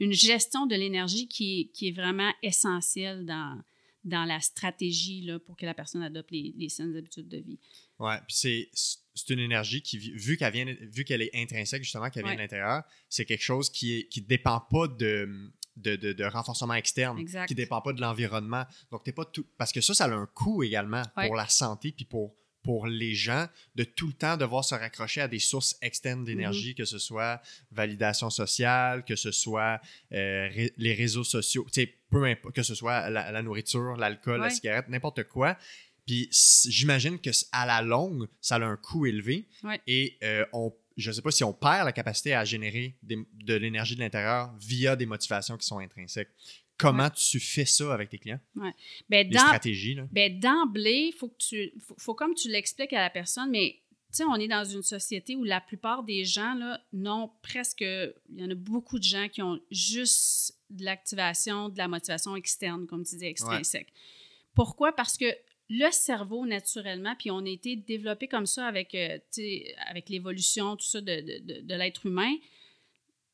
une gestion de l'énergie qui, qui, est vraiment essentielle dans, dans la stratégie là, pour que la personne adopte les, les saines habitudes de vie. Oui, puis c'est c'est une énergie qui, vu qu'elle vient, vu qu'elle est intrinsèque, justement, qu'elle vient de l'intérieur, c'est quelque chose qui ne qui dépend pas de, de, de, renforcement externe, exact. qui ne dépend pas de l'environnement. Donc, t'es pas tout. Parce que ça, ça a un coût également pour la santé puis pour, pour les gens de tout le temps devoir se raccrocher à des sources externes d'énergie, mm-hmm. que ce soit validation sociale, que ce soit euh, les réseaux sociaux, peu importe, que ce soit la, nourriture, l'alcool, la cigarette, n'importe quoi puis j'imagine que à la longue, ça a un coût élevé. Et euh, on, je ne sais pas si on perd la capacité à générer de l'énergie de l'intérieur via des motivations qui sont intrinsèques. Comment tu fais ça avec tes clients? Ouais. Ben, Les stratégies. Ben, D'emblée, il faut que tu. Faut, comme tu l'expliques à la personne, mais tu sais, on est dans une société où la plupart des gens, là, n'ont presque. Il y en a beaucoup de gens qui ont juste de l'activation, de la motivation externe, comme tu dis, extrinsèque. Pourquoi? Parce que le cerveau, naturellement, puis on a été développé comme ça avec, euh, avec l'évolution, tout ça de, de, l'être humain,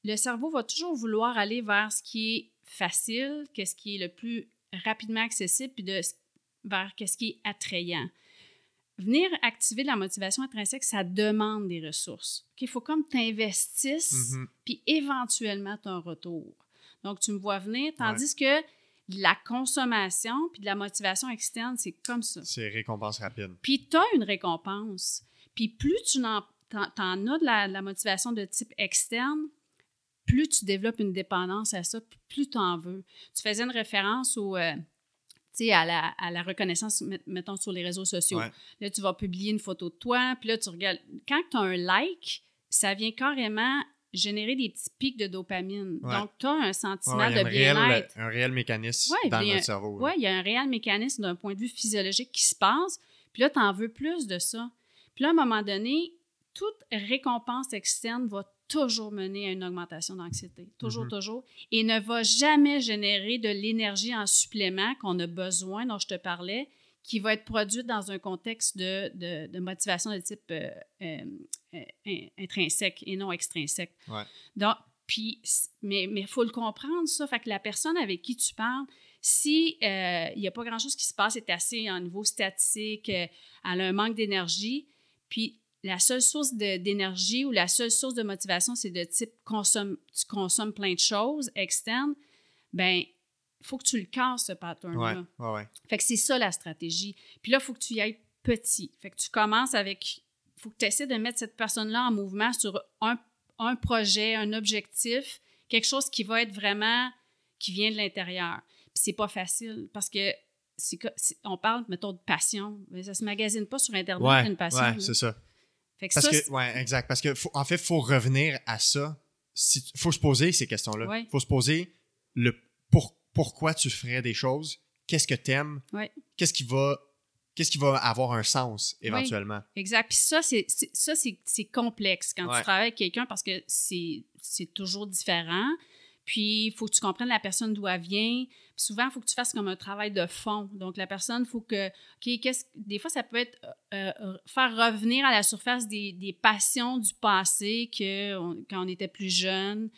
le cerveau va toujours vouloir aller vers ce qui est facile, qu'est-ce qui est le plus rapidement accessible, puis de, vers ce qui est attrayant. Venir activer la motivation intrinsèque, ça demande des ressources. Il faut comme tu investisses, mm-hmm. puis éventuellement tu as un retour. Donc, tu me vois venir, tandis que de la consommation puis de la motivation externe, c'est comme ça. C'est récompense rapide. Puis tu as une récompense. Puis plus tu en, en, as de la, motivation de type externe, plus tu développes une dépendance à ça, plus tu en veux. Tu faisais une référence au, euh, à, la, à la reconnaissance, mettons, sur les réseaux sociaux. Là, tu vas publier une photo de toi, puis là, tu regardes. Quand tu as un like, ça vient carrément générer des petits pics de dopamine. Donc, tu as un sentiment de bien-être. Un réel mécanisme dans notre cerveau. Oui, il y a un réel mécanisme d'un point de vue physiologique qui se passe. Puis là, tu en veux plus de ça. Puis là, à un moment donné, toute récompense externe va toujours mener à une augmentation d'anxiété. Toujours, mm-hmm. toujours. Et ne va jamais générer de l'énergie en supplément qu'on a besoin, dont je te parlais, qui va être produite dans un contexte de, de, de motivation de type euh, euh, intrinsèque et non extrinsèque. Ouais. Donc, puis, mais il faut le comprendre, ça. Fait que la personne avec qui tu parles, si il n'y a pas grand-chose qui se passe, est assez en niveau statistique, elle a un manque d'énergie, puis la seule source d'énergie ou la seule source de motivation, c'est de type consomme, tu consommes plein de choses externes, ben il faut que tu le casses, ce pattern-là. Ouais, ouais, ouais. Fait que c'est ça la stratégie. Puis là, il faut que tu y ailles petit. Fait que tu commences avec. Faut que tu essaies de mettre cette personne-là en mouvement sur un, un, projet, un objectif, quelque chose qui va être vraiment. qui vient de l'intérieur. Puis c'est pas facile parce que. on parle, mettons, de passion. Mais ça se magasine pas sur Internet, ouais, une passion. Ouais, c'est ça. Fait que Parce ça, que, ouais, exact. Parce que, faut- en fait, il faut revenir à ça. Il faut se poser ces questions-là. Il Ouais. faut se poser le pour, pourquoi tu ferais des choses, qu'est-ce que tu aimes, Ouais. qu'est-ce qui va qu'est-ce qui va avoir un sens éventuellement? Exact. Puis ça, c'est, ça, complexe quand Ouais. tu travailles avec quelqu'un parce que c'est, toujours différent. Puis, il faut que tu comprennes la personne d'où elle vient. Puis souvent, il faut que tu fasses comme un travail de fond. Donc, la personne, il faut que... OK, qu'est-ce, des fois, ça peut être euh, euh, faire revenir à la surface des, des passions du passé que on- quand on était plus jeune.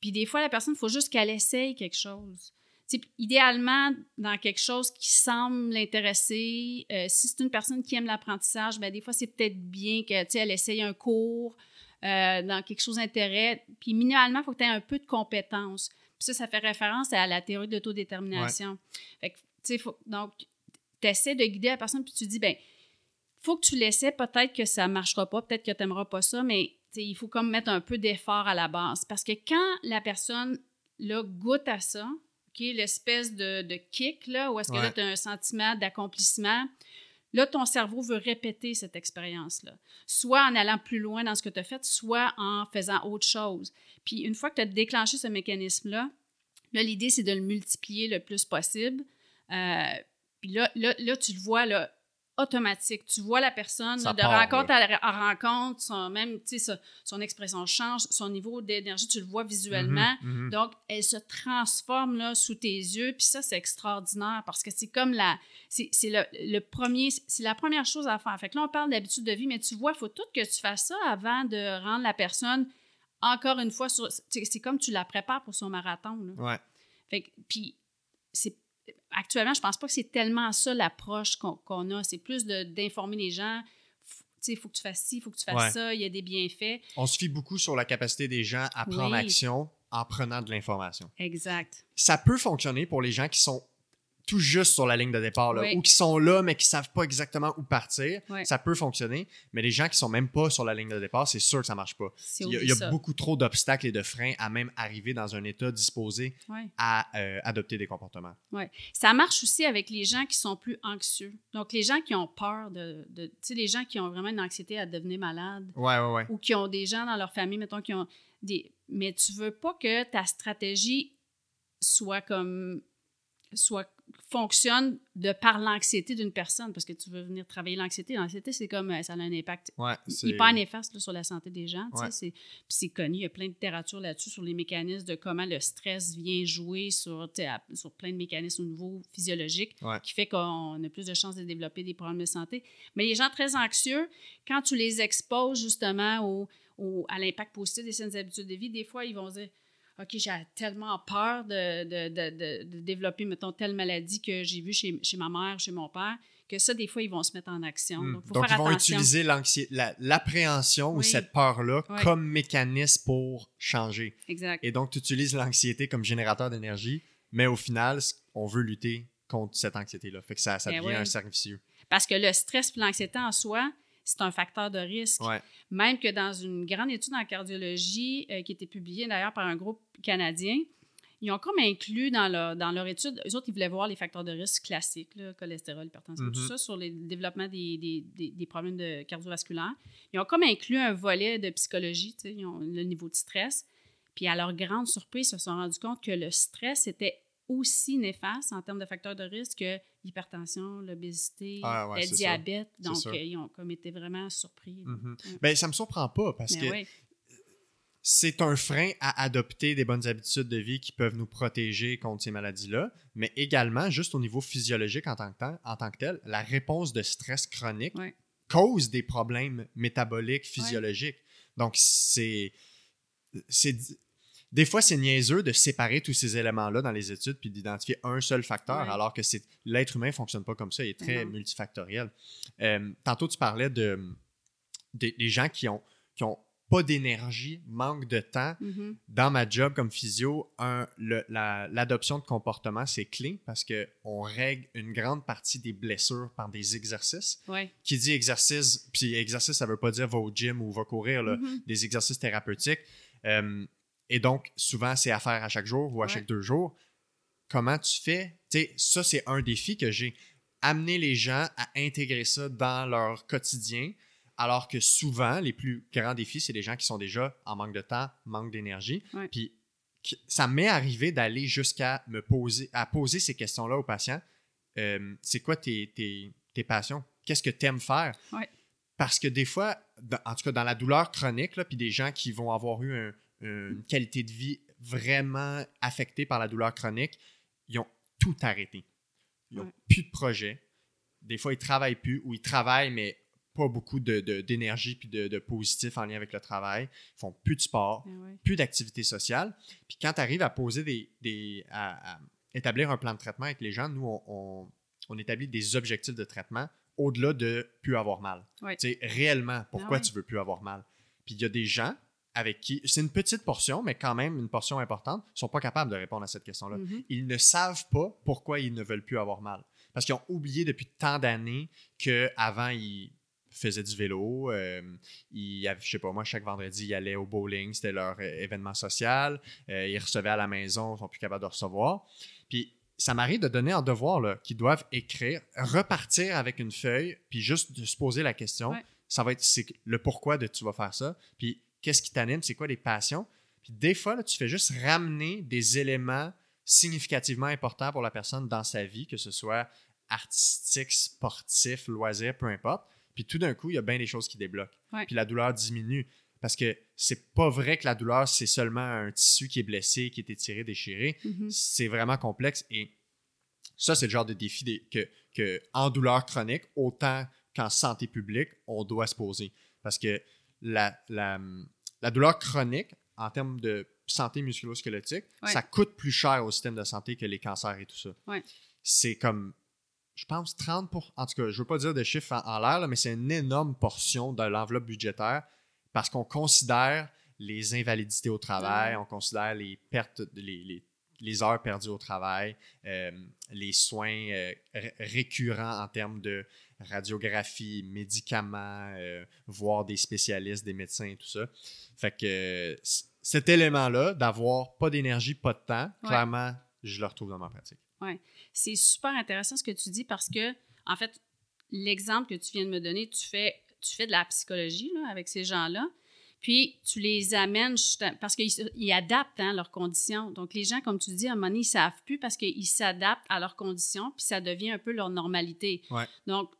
Puis des fois, la personne, il faut juste qu'elle essaye quelque chose. Tu sais, idéalement, dans quelque chose qui semble l'intéresser, euh, si c'est une personne qui aime l'apprentissage, ben des fois, c'est peut-être bien que, tu sais, elle essaye un cours euh, dans quelque chose d'intérêt. Puis minimalement, il faut que tu aies un peu de compétences. Puis ça, ça fait référence à la théorie de l'autodétermination. Fait que, tu sais, faut- donc, tu essaies de guider la personne, puis tu dis, ben faut que tu l'essaies, peut-être que ça ne marchera pas, peut-être que tu n'aimeras pas ça, mais il faut comme mettre un peu d'effort à la base. Parce que quand la personne là, goûte à ça, OK, l'espèce de, de kick, là, où est-ce que là, tu as un sentiment d'accomplissement, là, ton cerveau veut répéter cette expérience-là. Soit en allant plus loin dans ce que tu as fait, soit en faisant autre chose. Puis une fois que tu as déclenché ce mécanisme-là, là, l'idée, c'est de le multiplier le plus possible. Euh, puis là, là, là, tu le vois là, automatique. Tu vois la personne là, de part, rencontre à, à rencontre, son, même tu sais, son, son expression change, son niveau d'énergie, tu le vois visuellement. Mhm, mhm. Donc, elle se transforme là, sous tes yeux. Puis ça, c'est extraordinaire parce que c'est comme la. C'est c'est le, le premier. C'est la première chose à faire. Fait que là, on parle d'habitude de vie, mais tu vois, il faut tout que tu fasses ça avant de rendre la personne, encore une fois, c'est comme tu la prépares pour son marathon. là. Ouais. Fait que, puis, c'est, actuellement, je pense pas que c'est tellement ça l'approche qu'on, a. C'est plus de, d'informer les gens. F- Tu sais, il faut que tu fasses ci, il faut que tu fasses Ouais. ça, il y a des bienfaits. On se fie beaucoup sur la capacité des gens à prendre Oui. action en prenant de l'information. Exact. Ça peut fonctionner pour les gens qui sont tout juste sur la ligne de départ, là, Oui. ou qui sont là, mais qui savent pas exactement où partir. Ça peut fonctionner, mais les gens qui sont même pas sur la ligne de départ, c'est sûr que ça marche pas. Il y a, oublie il y a ça. beaucoup trop d'obstacles et de freins à même arriver dans un état disposé à euh, adopter des comportements. Ouais. Ça marche aussi avec les gens qui sont plus anxieux. Donc, les gens qui ont peur de. de tu sais, les gens qui ont vraiment une anxiété à devenir malade ou qui ont des gens dans leur famille, mettons, qui ont des. Mais tu veux pas que ta stratégie soit comme. soit fonctionne de par l'anxiété d'une personne parce que tu veux venir travailler l'anxiété. L'anxiété, c'est comme. euh, ça a un impact Ouais, hyper néfaste là, sur la santé des gens. Ouais. c'est- connu, il y a plein de littérature là-dessus sur les mécanismes de comment le stress vient jouer sur, sur plein de mécanismes au niveau physiologique Ouais. qui fait qu'on a plus de chances de développer des problèmes de santé. Mais les gens très anxieux, quand tu les exposes justement au, au- à l'impact positif des saines habitudes de vie, des fois, ils vont dire OK, j'ai tellement peur de, de- de- de- développer, mettons, telle maladie que j'ai vue chez, chez ma mère, chez mon père, que ça, des fois, ils vont se mettre en action. Hmm. Donc, il faut Donc, faire ils vont attention. utiliser l'anxi- la- l'appréhension ou Oui. cette peur-là comme mécanisme pour changer. Exact. Et donc, tu utilises l'anxiété comme générateur d'énergie, mais au final, on veut lutter contre cette anxiété-là. Fait que ça, ça Ben devient oui. un cercle vicieux. Parce que le stress et l'anxiété en soi, c'est un facteur de risque. Ouais. Même que dans une grande étude en cardiologie euh, qui a été publiée d'ailleurs par un groupe canadien, ils ont comme inclus dans leur, dans leur étude, eux autres, ils voulaient voir les facteurs de risque classiques, là, cholestérol, hypertension, tout Mhm. ça, sur le développement des, des- des- des problèmes de cardiovasculaires. Ils ont comme inclus un volet de psychologie, ils ont le niveau de stress. Puis à leur grande surprise, ils se sont rendus compte que le stress était aussi néfaste en termes de facteurs de risque que l'hypertension, l'obésité, Ah ouais, le diabète. Donc, euh, ils ont comme été vraiment surpris. Ouais. Ben, ça me surprend pas parce Mais que c'est un frein à adopter des bonnes habitudes de vie qui peuvent nous protéger contre ces maladies-là, mais également, juste au niveau physiologique en tant que, tel, en tant que tel, la réponse de stress chronique cause des problèmes métaboliques, physiologiques. Donc, c'est. Des fois, c'est niaiseux de séparer tous ces éléments-là dans les études puis d'identifier un seul facteur, Ouais. alors que c'est l'être humain ne fonctionne pas comme ça, il est très multifactoriel. Euh, tantôt, tu parlais de, des des gens qui ont, qui ont pas d'énergie, manque de temps. Mhm. Dans ma job comme physio, la- l'adoption de comportement, c'est clé parce qu'on règle une grande partie des blessures par des exercices. Ouais. Qui dit exercice, puis exercice, ça veut pas dire va au gym ou va courir, là, Mhm. des exercices thérapeutiques. Euh, et donc, souvent, c'est à faire à chaque jour ou à Ouais. chaque deux jours. Comment tu fais? Tu sais, ça, c'est un défi que j'ai. Amener les gens à intégrer ça dans leur quotidien, alors que souvent, les plus grands défis, c'est des gens qui sont déjà en manque de temps, manque d'énergie. Ouais. Puis, ça m'est arrivé d'aller jusqu'à me poser, à poser ces questions-là aux patients. Euh, c'est quoi tes, tes, tes passions? Qu'est-ce que tu aimes faire? Ouais. Parce que des fois, en tout cas dans la douleur chronique, là, puis des gens qui vont avoir eu un- une qualité de vie vraiment affectée par la douleur chronique, ils ont tout arrêté. Ils n'ont Ouais. plus de projet. Des fois, ils travaillent plus ou ils travaillent, mais pas beaucoup de- de- d'énergie puis de, de positif en lien avec le travail. Ils font plus de sport, Ah ouais. plus d'activité sociale. Puis quand tu arrives à poser des. des à, à établir un plan de traitement avec les gens, nous, on, on- on établit des objectifs de traitement au-delà de plus avoir mal. Ouais. Tu sais, réellement, pourquoi Ah ouais. tu veux plus avoir mal? Puis il y a des gens avec qui. C'est une petite portion, mais quand même une portion importante, ne sont pas capables de répondre à cette question-là. Mhm. Ils ne savent pas pourquoi ils ne veulent plus avoir mal. Parce qu'ils ont oublié depuis tant d'années qu'avant, ils faisaient du vélo. euh, ils, je sais pas, moi, chaque vendredi, ils allaient au bowling. C'était leur euh, événement social. euh, ils recevaient à la maison, ils sont plus capables de recevoir. Puis ça m'arrive de donner en devoir qu'ils doivent écrire, repartir avec une feuille, puis juste de se poser la question. Ouais. Ça va être le pourquoi de tu vas faire ça. Puis qu'est-ce qui t'anime, c'est quoi les passions. Puis des fois, là, tu fais juste ramener des éléments significativement importants pour la personne dans sa vie, que ce soit artistique, sportif, loisir, peu importe. Puis tout d'un coup, il y a bien des choses qui débloquent. Ouais. Puis la douleur diminue. Parce que c'est pas vrai que la douleur, c'est seulement un tissu qui est blessé, qui est étiré, déchiré. Mhm. C'est vraiment complexe. Et ça, c'est le genre de défi des- que, que en douleur chronique, autant qu'en santé publique, on doit se poser. Parce que la, la, la douleur chronique, en termes de santé musculo-squelettique, Ouais. ça coûte plus cher au système de santé que les cancers et tout ça. Ouais. C'est comme, je pense, 30 pour, En tout cas, je veux pas dire de chiffres en, en l'air, mais c'est une énorme portion de l'enveloppe budgétaire parce qu'on considère les invalidités au travail, Ouais. on considère les pertes, les, les- les heures perdues au travail, euh, les soins euh, ré- récurrents en termes de radiographie, médicaments, euh, voir des spécialistes, des médecins, tout ça. Fait que cet élément-là, d'avoir pas d'énergie, pas de temps, Ouais. clairement, je le retrouve dans ma pratique. C'est super intéressant ce que tu dis parce que, en fait, l'exemple que tu viens de me donner, tu fais, tu fais de la psychologie là, avec ces gens-là, puis tu les amènes parce qu'ils adaptent hein, leurs conditions. Donc, les gens, comme tu dis, à un moment donné, ils ne savent plus parce qu'ils s'adaptent à leurs conditions, puis ça devient un peu leur normalité. Ouais. Donc,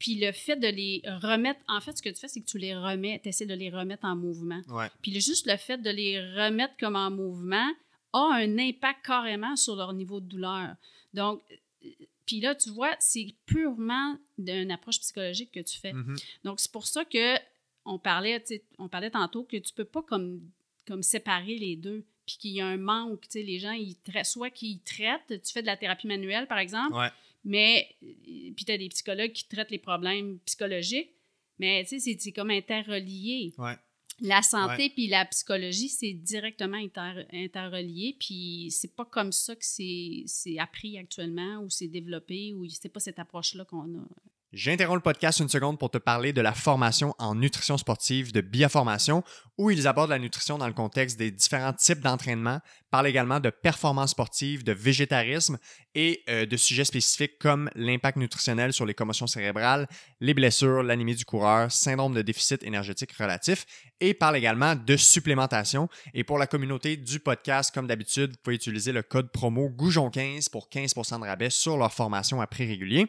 puis le fait de les remettre, en fait, ce que tu fais, c'est que tu les remets, tu essaies de les remettre en mouvement. Ouais. Puis le- juste le fait de les remettre comme en mouvement a un impact carrément sur leur niveau de douleur. Donc, euh, puis là, tu vois, c'est purement d'une approche psychologique que tu fais. Mhm. Donc, c'est pour ça que on parlait, on parlait tantôt que tu peux pas comme, comme séparer les deux, puis qu'il y a un manque. Tu sais, les gens, ils traitent, soit qu'ils traitent, tu fais de la thérapie manuelle, par exemple, Ouais. Mais, euh, puis tu as des psychologues qui traitent les problèmes psychologiques, mais tu sais, c'est- comme interrelié. Ouais. La santé puis la psychologie, c'est directement inter- interrelié, puis c'est pas comme ça que c'est c'est appris actuellement ou c'est développé ou c'est pas cette approche-là qu'on a. J'interromps le podcast une seconde pour te parler de la formation en nutrition sportive de Biaformation, où ils abordent la nutrition dans le contexte des différents types d'entraînement, parlent également de performance sportive, de végétarisme et euh, de sujets spécifiques comme l'impact nutritionnel sur les commotions cérébrales, les blessures, l'anémie du coureur, syndrome de déficit énergétique relatif, et parlent également de supplémentation. Et pour la communauté du podcast, comme d'habitude, vous pouvez utiliser le code promo Goujon15 pour 15% de rabais sur leur formation à prix régulier.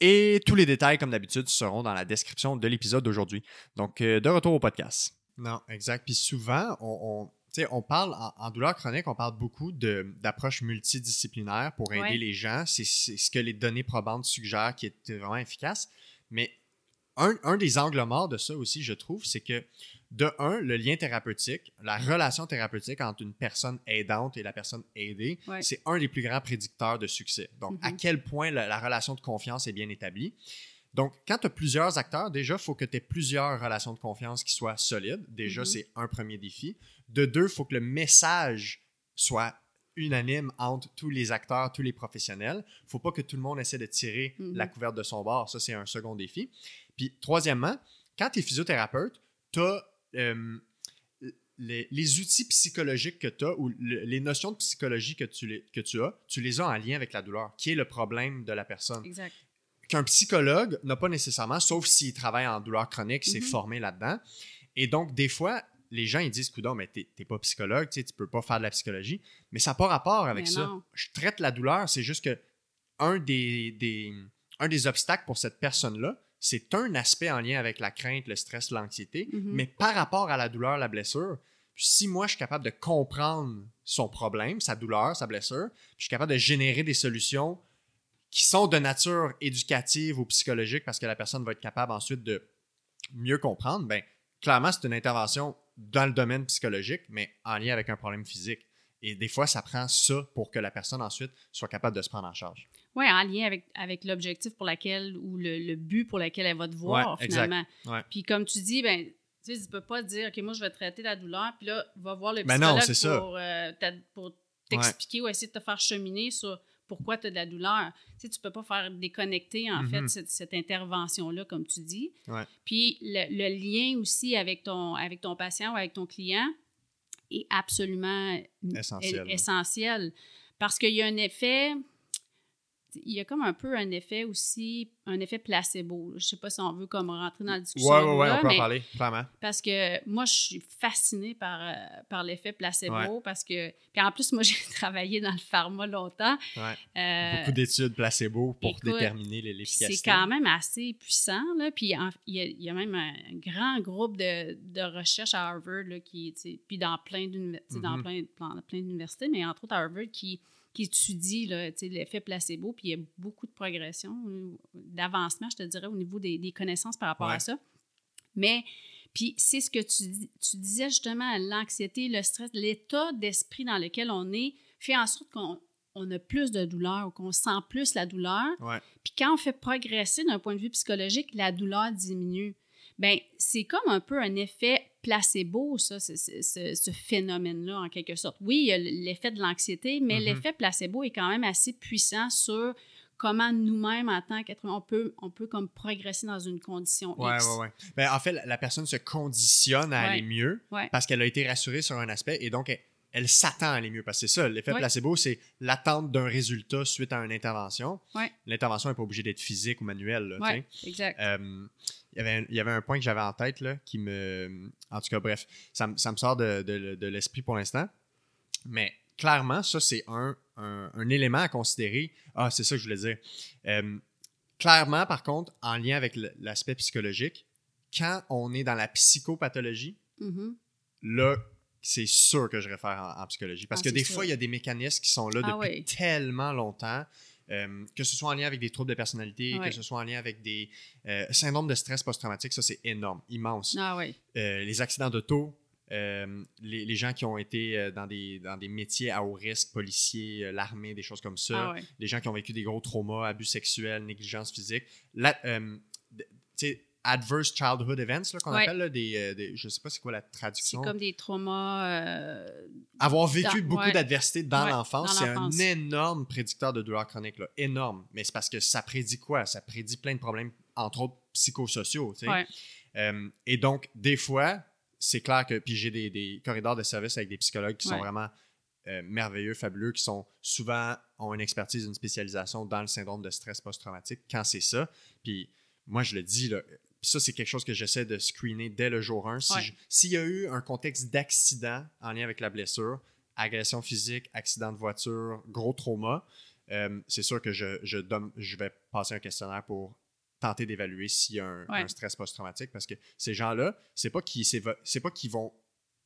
Et tous les détails, comme d'habitude, seront dans la description de l'épisode d'aujourd'hui. Donc, euh, de retour au podcast. Non, exact. Puis souvent, on, on, on parle, en, douleur chronique, on parle beaucoup d'approches multidisciplinaires pour aider les gens. C'est ce que les données probantes suggèrent qui est vraiment efficace. Mais un, un des angles morts de ça aussi, je trouve, c'est que de un, le lien thérapeutique, la relation thérapeutique entre une personne aidante et la personne aidée, c'est un des plus grands prédicteurs de succès. Donc, à mhm. quel point la, relation de confiance est bien établie. Donc, quand tu as plusieurs acteurs, déjà, il faut que tu aies plusieurs relations de confiance qui soient solides. Déjà, mhm. c'est un premier défi. De deux, il faut que le message soit unanime entre tous les acteurs, tous les professionnels. Il ne faut pas que tout le monde essaie de tirer mhm. la couverte de son bord. Ça, c'est un second défi. Puis, troisièmement, quand tu es physiothérapeute, tu as euh, les, outils psychologiques que tu as ou les notions de psychologie que tu, que tu as, tu les as en lien avec la douleur, qui est le problème de la personne. Exact. Qu'un psychologue n'a pas nécessairement, sauf s'il travaille en douleur chronique, s'est mm-hmm. formé là-dedans. Et donc, des fois, les gens ils disent Coudon, mais t'es pas psychologue, tu peux pas faire de la psychologie. Mais ça n'a pas rapport avec ça. Je traite la douleur, c'est juste que un des, des, un des obstacles pour cette personne-là, c'est un aspect en lien avec la crainte, le stress, l'anxiété, mhm. mais par rapport à la douleur, la blessure, si moi je suis capable de comprendre son problème, sa douleur, sa blessure, je suis capable de générer des solutions qui sont de nature éducative ou psychologique parce que la personne va être capable ensuite de mieux comprendre, ben clairement c'est une intervention dans le domaine psychologique, mais en lien avec un problème physique. Et des fois, ça prend ça pour que la personne ensuite soit capable de se prendre en charge. Oui, en lien avec, avec l'objectif pour lequel ou le, but pour lequel elle va te voir, finalement. Puis comme tu dis, ben, tu sais, tu peux pas dire, OK, moi, je vais traiter la douleur, puis là, va voir le ben psychologue pour, euh, pour t'expliquer ou essayer de te faire cheminer sur pourquoi tu as de la douleur. Tu sais, tu peux pas faire déconnecter, en fait, mm-hmm. cette, intervention-là, comme tu dis. Puis le, lien aussi avec ton, avec ton patient ou avec ton client est absolument essentiel. essentiel parce qu'il y a un effet il y a comme un peu un effet aussi, un effet placebo. Je sais pas si on veut comme rentrer dans la discussion. Oui, oui, oui, on peut en parler, clairement. Parce que moi, je suis fascinée par, euh, par l'effet placebo parce que. Puis en plus, moi, j'ai travaillé dans le pharma longtemps. Ouais. Euh, Beaucoup d'études placebo pour déterminer l'efficacité. C'est quand même assez puissant. Là. Puis il y, a, même un grand groupe de, de recherche à Harvard là, qui, puis dans plein d'universités, dans mm-hmm. plein, plein d'universités, mais entre autres à Harvard qui qui étudie l'effet placebo, puis il y a beaucoup de progression, d'avancement, je te dirais, au niveau des, connaissances par rapport à ça. Mais, puis c'est ce que tu, tu disais justement, l'anxiété, le stress, l'état d'esprit dans lequel on est fait en sorte qu'on on a plus de douleur ou qu'on sent plus la douleur. Puis quand on fait progresser d'un point de vue psychologique, la douleur diminue. Bien, c'est comme un peu un effet placebo, ça, ce, phénomène-là, en quelque sorte. Oui, il y a l'effet de l'anxiété, mais mm-hmm. l'effet placebo est quand même assez puissant sur comment nous-mêmes, en tant qu'être on peut, on peut comme progresser dans une condition. Oui, oui, oui. En fait, la personne se conditionne à aller mieux parce qu'elle a été rassurée sur un aspect et donc elle, s'attend à aller mieux. Parce que c'est ça, l'effet placebo, c'est l'attente d'un résultat suite à une intervention. L'intervention n'est pas obligée d'être physique ou manuelle. Oui, exact. Euh, il y, avait, il y avait un point que j'avais en tête là, qui me. En tout cas, bref, ça, ça me sort de, de, l'esprit pour l'instant. Mais clairement, ça, c'est un, un, élément à considérer. Ah, c'est ça que je voulais dire. Euh, clairement, par contre, en lien avec l'aspect psychologique, quand on est dans la psychopathologie, mm-hmm. là, c'est sûr que je réfère en, psychologie. Parce ah, que des fois, il y a des mécanismes qui sont là ah depuis tellement longtemps. Euh, que ce soit en lien avec des troubles de personnalité, que ce soit en lien avec des euh, syndromes de stress post-traumatique, ça c'est énorme, immense. Ah. Euh, les accidents d'auto, les, gens qui ont été dans des, dans des métiers à haut risque, policiers, l'armée, des choses comme ça, ah, les gens qui ont vécu des gros traumas, abus sexuels, négligence physique. Là, adverse childhood events qu'on appelle des, euh, des, je sais pas c'est quoi la traduction. C'est comme des traumas euh, avoir vécu beaucoup d'adversité dans l'enfance c'est un énorme prédicteur de douleur chronique là, énorme. Mais c'est parce que ça prédit quoi? Ça prédit plein de problèmes entre autres psychosociaux tu sais. Euh, et donc des fois c'est clair que puis j'ai des, des, corridors de service avec des psychologues qui sont vraiment merveilleux, fabuleux, qui sont souvent ont une expertise, une spécialisation dans le syndrome de stress post-traumatique quand c'est ça. Puis moi, je le dis, là, ça, c'est quelque chose que j'essaie de screener dès le jour 1. S'il y a eu un contexte d'accident en lien avec la blessure, agression physique, accident de voiture, gros trauma, euh, c'est sûr que je, je, je vais passer un questionnaire pour tenter d'évaluer s'il y a un, Ouais. un stress post-traumatique parce que ces gens-là, c'est pas qu'ils c'est pas qu'ils vont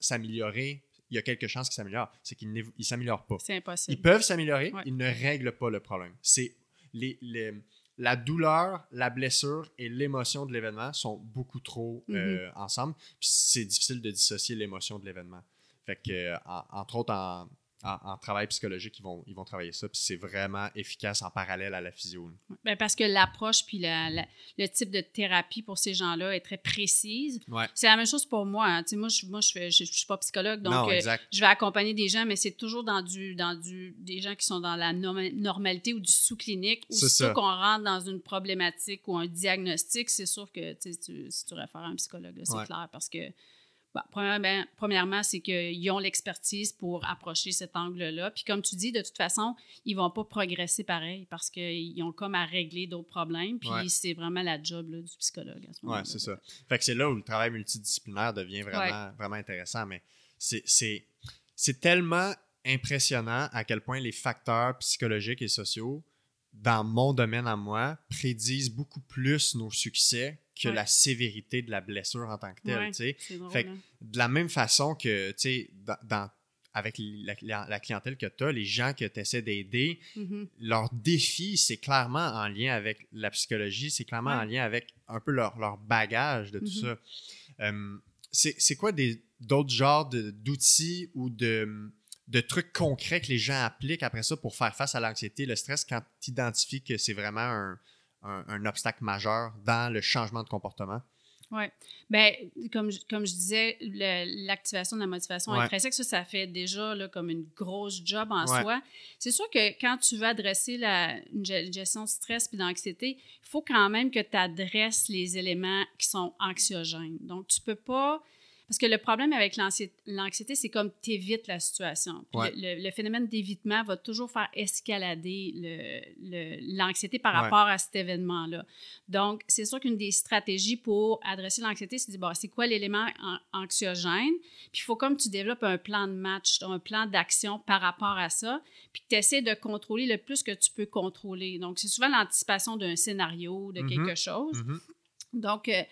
s'améliorer, il y a quelques chances qu'ils s'améliorent, c'est qu'ils ils s'améliorent pas. C'est Ils impossible. peuvent s'améliorer, Ouais. ils ne règlent pas le problème. C'est les, les- la douleur, la blessure et l'émotion de l'événement sont beaucoup trop Mhm. euh, ensemble. Puis c'est difficile de dissocier l'émotion de l'événement. Fait que, euh, en- entre autres, en, en- en travail psychologique, ils vont, ils vont travailler ça. Puis c'est vraiment efficace en parallèle à la physio. Ben, parce que l'approche puis la- la- le type de thérapie pour ces gens-là est très précise. Ouais. C'est la même chose pour moi. hein. Moi, je moi, je, fais- je, je suis pas psychologue, donc non, euh, je vais accompagner des gens, mais c'est toujours dans du, dans du, des gens qui sont dans la norma- normalité ou du sous-clinique. Ou ça. qu'on rentre dans une problématique ou un diagnostic, c'est sûr que tu si tu réfères à un psychologue, c'est Ouais. clair parce que. Bon, premièrement, premièrement, c'est qu'ils ont l'expertise pour approcher cet angle-là. Puis comme tu dis, de toute façon, ils vont pas progresser pareil parce qu'ils ont comme à régler d'autres problèmes. Puis Ouais. c'est vraiment la job là, du psychologue à ce moment-là. Ouais, c'est ça. Fait que c'est là où le travail multidisciplinaire devient vraiment, vraiment intéressant. Mais c'est tellement impressionnant à quel point les facteurs psychologiques et sociaux, dans mon domaine à moi, prédisent beaucoup plus nos succès que Ouais. la sévérité de la blessure en tant que telle. Ouais, drôle. Fait que- hein. De la même façon que, dans, dans- avec la, la- la clientèle que tu as, les gens que tu essaies d'aider, Mhm. leur défi, c'est clairement en lien avec la psychologie, c'est clairement Ouais. en lien avec un peu leur, leur bagage de tout Mhm. ça. Euh, c'est quoi d'autres genres d'outils ou de, de trucs concrets que les gens appliquent après ça pour faire face à l'anxiété, le stress, quand tu identifies que c'est vraiment un, un- un obstacle majeur dans le changement de comportement? Oui. Bien, comme, je- comme je disais, l'activation de la motivation Ouais. intrinsèque, ça, ça fait déjà là, comme une grosse job en Ouais. soi. C'est sûr que quand tu veux adresser la une ge- gestion de stress puis d'anxiété, il faut quand même que tu adresses les éléments qui sont anxiogènes. Donc, tu peux pas. Parce que le problème avec l'anxi- l'anxiété, c'est comme tu évites la situation. Ouais. le, le- le phénomène d'évitement va toujours faire escalader l'anxiété par Ouais. rapport à cet événement-là. Donc, c'est sûr qu'une des stratégies pour adresser l'anxiété, c'est de dire, bon, c'est quoi l'élément an- anxiogène? Puis il faut comme tu développes un plan de match, un plan d'action par rapport à ça, puis que tu essaies de contrôler le plus que tu peux contrôler. Donc, c'est souvent l'anticipation d'un scénario, de Mhm. quelque chose. Mhm. Donc, euh,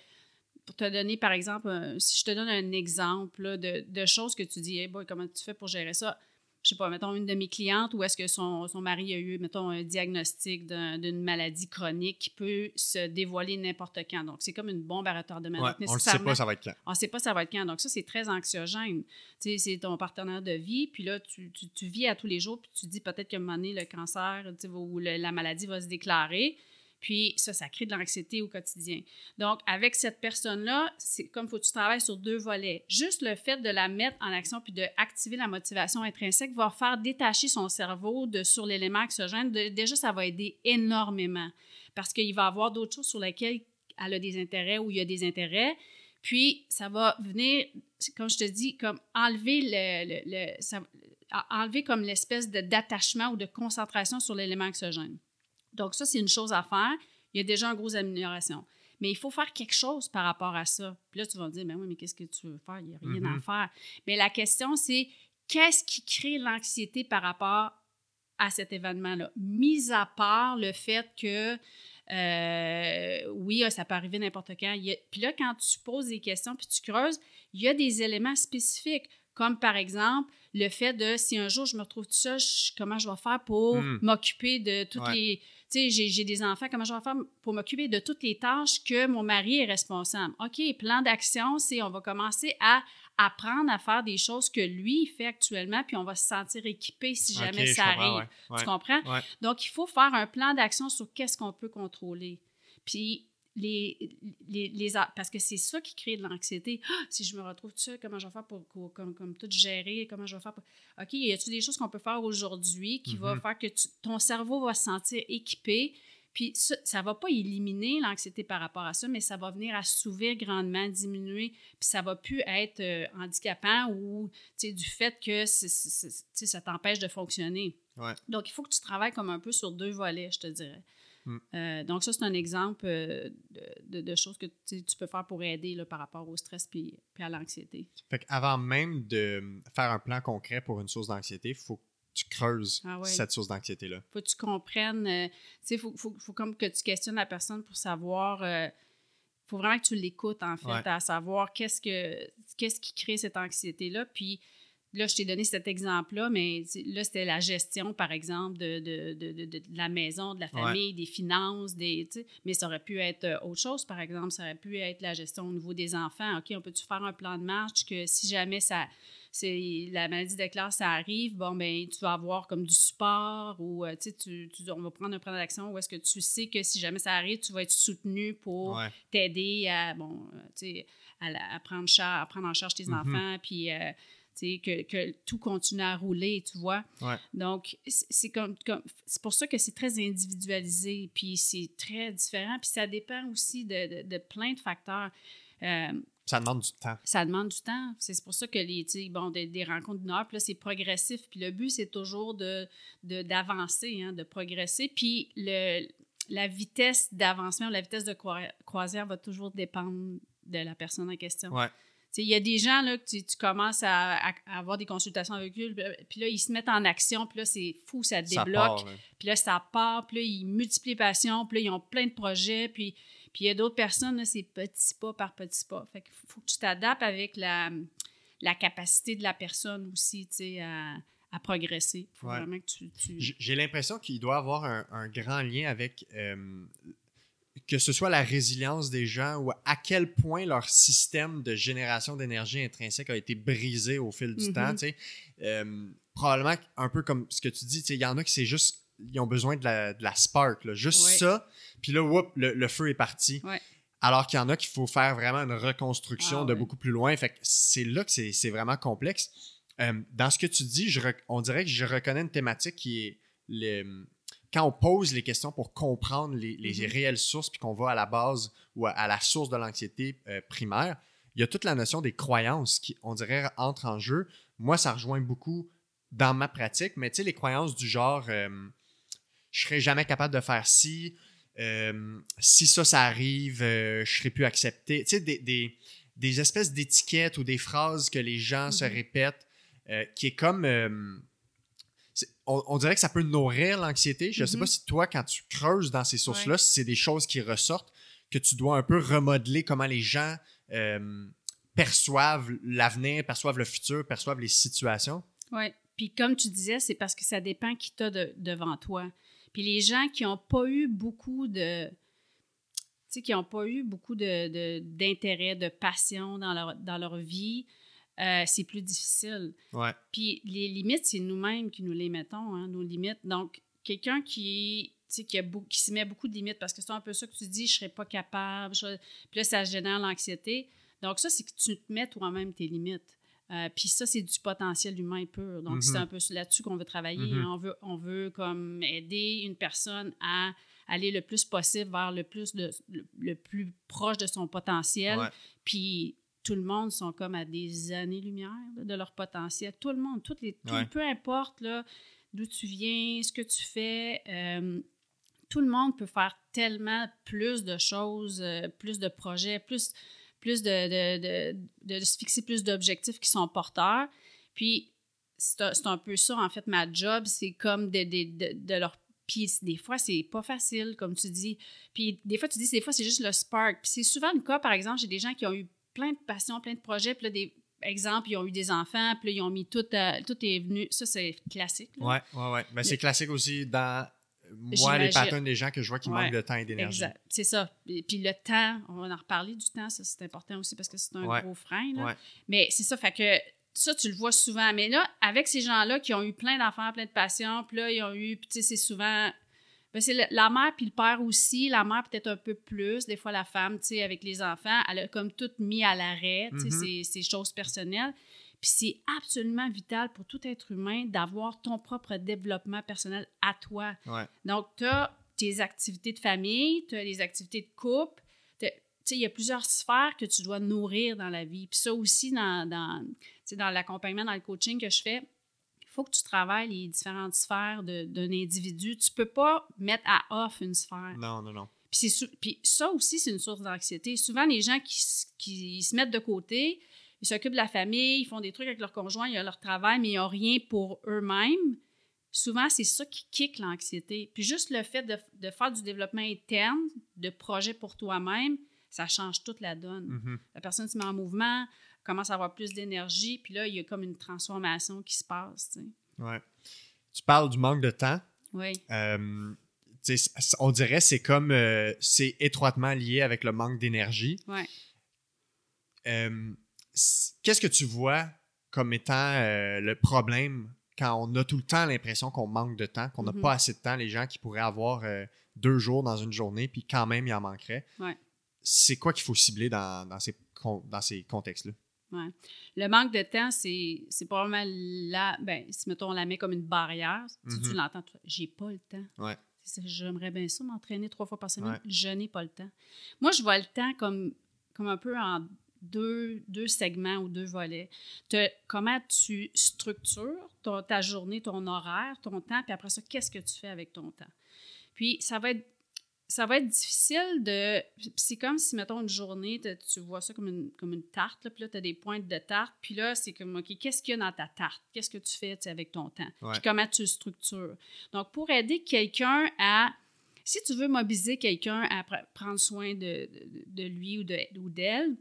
pour te donner, par exemple, un- si je te donne un exemple là, de, de choses que tu dis, hey boy, comment tu fais pour gérer ça? Je sais pas, mettons une de mes clientes où est-ce que son, son mari a eu, mettons, un diagnostic d'un- d'une maladie chronique qui peut se dévoiler n'importe quand. Donc, c'est comme une bombe à retardement. Ouais, on ne sait pas ça va être quand. on ne sait pas ça va être quand. Donc, ça, c'est très anxiogène. Tu sais, c'est ton partenaire de vie, puis là, tu, tu- tu vis à tous les jours, puis tu dis peut-être qu'à un moment donné, le cancer tu sais, ou le- la maladie va se déclarer. Puis ça, ça crée de l'anxiété au quotidien. Donc, avec cette personne-là, c'est comme faut que tu travailles sur deux volets. Juste le fait de la mettre en action puis d'activer la motivation intrinsèque va faire détacher son cerveau de, sur l'élément anxiogène. De- déjà, ça va aider énormément parce qu'il va avoir d'autres choses sur lesquelles elle a des intérêts ou il y a des intérêts. Puis, ça va venir, comme je te dis, comme enlever le, enlever comme l'espèce d'attachement ou de concentration sur l'élément anxiogène. Donc, ça, c'est une chose à faire. Il y a déjà une grosse amélioration. Mais il faut faire quelque chose par rapport à ça. Puis là, tu vas me dire, ben oui, mais qu'est-ce que tu veux faire? Il n'y a rien à Mhm. faire. Mais la question, c'est qu'est-ce qui crée l'anxiété par rapport à cet événement-là? Mis à part le fait que, euh, oui, ça peut arriver n'importe quand. Il y a- puis là, quand tu poses des questions puis tu creuses, il y a des éléments spécifiques, comme par exemple le fait de si un jour je me retrouve tout seul, comment je vais faire pour Hmm. m'occuper de toutes Ouais. les. Tu sais, j'ai- des enfants, comment je vais faire pour m'occuper de toutes les tâches que mon mari est responsable? OK, plan d'action, c'est on va commencer à apprendre à faire des choses que lui il fait actuellement, puis on va se sentir équipé si jamais ça arrive. ouais, Tu comprends? Ouais. Donc, il faut faire un plan d'action sur qu'est-ce qu'on peut contrôler. Puis, les, les, les parce que c'est ça qui crée de l'anxiété. Ah, si je me retrouve tout seul, comment je vais faire pour, pour- comme, comme tout gérer? Comment je vais faire pour... OK, y a-t-il des choses qu'on peut faire aujourd'hui qui va Mhm. faire que tu- ton cerveau va se sentir équipé? Puis ça, ça va pas éliminer l'anxiété par rapport à ça, mais ça va venir assouvir grandement, diminuer, puis ça va plus être euh, handicapant ou tu sais, du fait que ça t'empêche de fonctionner. Ouais. Donc, il faut que tu travailles comme un peu sur deux volets, je te dirais. Mm. Euh, donc, ça, c'est un exemple euh, de, de- choses que tu peux faire pour aider là, par rapport au stress puis, puis à l'anxiété. Fait qu'avant même de faire un plan concret pour une source d'anxiété, il faut tu creuses Ah ouais. cette source d'anxiété-là. faut que tu comprennes. euh, il faut, faut, faut comme que tu questionnes la personne pour savoir. Il faut vraiment que tu l'écoutes, en fait, Ouais. à savoir qu'est-ce que qu'est-ce qui crée cette anxiété-là. Puis là, je t'ai donné cet exemple-là, mais là, c'était la gestion, par exemple, de, de, de, de- de- de la maison, de la famille, des finances, des, mais ça aurait pu être euh, autre chose, par exemple. Ça aurait pu être la gestion au niveau des enfants. OK, on peut-tu faire un plan de marche que si jamais ça c'est la maladie déclare, ça arrive, bon, ben tu vas avoir comme du support ou, euh, tu sais, on va prendre un plan d'action où est-ce que tu sais que si jamais ça arrive, tu vas être soutenu pour Ouais. t'aider à, bon, euh, tu sais, à, à prendre, à prendre en charge tes Mhm. enfants, puis, euh, que, que tout continue à rouler, tu vois. Ouais. Donc, c'est comme, comme- c'est pour ça que c'est très individualisé, puis c'est très différent, puis ça dépend aussi de, de- de plein de facteurs. Euh, Ça demande du temps. ça demande du temps. C'est pour ça que les, bon, des, des rencontres d'une heure, puis là, c'est progressif. Puis le but, c'est toujours de de- d'avancer, hein, de progresser. Puis le, la vitesse d'avancement, la vitesse de croi- croisière va toujours dépendre de la personne en question. Ouais. Il y a des gens là, que tu, tu commences à, avoir des consultations avec eux, puis là, ils se mettent en action, puis là, c'est fou, ça débloque. Puis là, ça part, puis là, ils multiplient les passions, puis là, ils ont plein de projets, puis puis il y a d'autres personnes, là, c'est petit pas par petit pas. Fait qu'il faut, que tu t'adaptes avec la, la capacité de la personne aussi, tu sais, à, à progresser. faut Ouais. vraiment que tu... J'ai l'impression qu'il doit avoir un, un grand lien avec euh, que ce soit la résilience des gens ou à quel point leur système de génération d'énergie intrinsèque a été brisé au fil du temps. tu sais. Euh, probablement un peu comme ce que tu dis, tu sais, il y en a qui c'est juste, ils ont besoin de la, de la spark, là, juste Ouais. ça, puis là, whoop, le, le feu est parti. Ouais. Alors qu'il y en a qu'il faut faire vraiment une reconstruction Ah de ouais. beaucoup plus loin. Fait que c'est là que c'est vraiment complexe. Euh, dans ce que tu dis, je on dirait que je reconnais une thématique qui est le, quand on pose les questions pour comprendre les, les Mhm. réelles sources, puis qu'on va à la base ou à, à la source de l'anxiété euh, primaire, il y a toute la notion des croyances qui, on dirait, entre en jeu. Moi, ça rejoint beaucoup dans ma pratique, mais tu sais, les croyances du genre euh, je serai jamais capable de faire ci, euh, si ça, ça arrive, euh, je serai plus accepté. Tu sais, des, des, des espèces d'étiquettes ou des phrases que les gens se Mhm. répètent, qui est comme. On, on dirait que ça peut nourrir l'anxiété. Je ne sais Mhm. pas si toi, quand tu creuses dans ces sources-là, si c'est des choses qui ressortent, que tu dois un peu remodeler comment les gens euh, perçoivent l'avenir, perçoivent le futur, perçoivent les situations. Oui. Puis comme tu disais, c'est parce que ça dépend qui t'a de- devant toi. Puis les gens qui n'ont pas eu beaucoup de... Qui n'ont pas eu beaucoup de- de- d'intérêt, de, passion dans leur, dans leur vie, euh, c'est plus difficile. Ouais. Puis les limites, c'est nous-mêmes qui nous les mettons, hein, nos limites. Donc, quelqu'un qui, qui, a beau- qui se met beaucoup de limites, parce que c'est un peu ça que tu dis, je ne serais pas capable, je- puis là, ça génère l'anxiété. Donc, ça, c'est que tu te mets toi-même tes limites. Euh, puis ça, c'est du potentiel humain pur. Donc, c'est un peu là-dessus qu'on veut travailler. Mhm. hein. On, veut, on veut comme aider une personne à aller le plus possible vers le plus de, le, le plus proche de son potentiel. Ouais. Puis tout le monde sont comme à des années-lumière de leur potentiel. Tout le monde, toutes les, tout- Ouais. peu importe d'où tu viens, ce que tu fais, euh, tout le monde peut faire tellement plus de choses, euh, plus de projets, plus, plus de, de, de- de se fixer plus d'objectifs qui sont porteurs. Puis c'est un, peu ça, en fait, ma job, c'est comme de, de, de, de leur... Puis des fois, c'est pas facile, comme tu dis. Puis des fois, tu dis, des fois, c'est juste le spark. Puis c'est souvent le cas, par exemple, j'ai des gens qui ont eu plein de passions, plein de projets, puis là, des exemples, ils ont eu des enfants, puis là, ils ont mis tout, euh, tout est venu. Ça, c'est classique. Ouais, ouais, ouais. Ben, c'est classique aussi dans moi, les patterns des gens que je vois qui Ouais, manquent de temps et d'énergie. Exact. C'est ça. Et puis le temps, on va en reparler du temps, ça, c'est important aussi parce que c'est un Ouais. gros frein. là. Ouais. Mais c'est ça, fait que ça, tu le vois souvent. Mais là, avec ces gens-là qui ont eu plein d'enfants, plein de passions, puis là, ils ont eu, tu sais, c'est souvent. Ben, c'est la mère puis le père aussi. La mère peut-être un peu plus. Des fois, la femme, tu sais, avec les enfants, elle a comme tout mis à l'arrêt, tu sais, Mhm. ses- ses choses personnelles. Puis c'est absolument vital pour tout être humain d'avoir ton propre développement personnel à toi. Ouais. Donc, tu as tes activités de famille, tu as les activités de couple. Tu sais, il y a plusieurs sphères que tu dois nourrir dans la vie. Puis ça aussi, dans, dans, dans l'accompagnement, dans le coaching que je fais, faut que tu travailles les différentes sphères d'un individu. Tu peux pas mettre à off une sphère. Non, non, non. Puis, ça aussi, c'est une source d'anxiété. Souvent, les gens qui, qui se mettent de côté, ils s'occupent de la famille, ils font des trucs avec leur conjoint, ils ont leur travail, mais ils n'ont rien pour eux-mêmes. souvent, c'est ça qui kick l'anxiété. Puis juste le fait de, de, faire du développement interne, de projet pour toi-même, ça change toute la donne. Mhm. La personne se met en mouvement, commence à avoir plus d'énergie, puis là, il y a comme une transformation qui se passe. Tu, sais. ouais. tu parles du manque de temps. Oui. Euh, on dirait c'est comme euh, c'est étroitement lié avec le manque d'énergie. Ouais. Euh, Qu'est-ce que tu vois comme étant le problème quand on a tout le temps l'impression qu'on manque de temps, qu'on n'a Mhm. pas assez de temps, les gens qui pourraient avoir deux jours dans une journée, puis quand même il en manquerait? Ouais. C'est quoi qu'il faut cibler dans, dans ces, dans ces contextes-là? Ouais. Le manque de temps, c'est c'est probablement là, ben, si mettons on la met comme une barrière, si tu Mhm. l'entends, tu- j'ai pas le temps. Ouais. C'est ça, J'aimerais bien ça, m'entraîner trois fois par semaine. Ouais. Je n'ai pas le temps. Moi, je vois le temps comme, comme un peu en deux, deux segments ou deux volets. Comment tu structures ton- ta journée, ton horaire, ton temps, puis après ça, qu'est-ce que tu fais avec ton temps? Puis ça va être ça va être difficile de. C'est comme si, mettons, une journée, tu vois ça comme une, comme une tarte, là, puis là, tu as des pointes de tarte, puis là, c'est comme, OK, qu'est-ce qu'il y a dans ta tarte? Qu'est-ce que tu fais avec ton temps? Ouais. Puis comment tu le structures? Donc, pour aider quelqu'un à. Si tu veux mobiliser quelqu'un à pr- prendre soin de, de- de lui ou de- ou d'elle,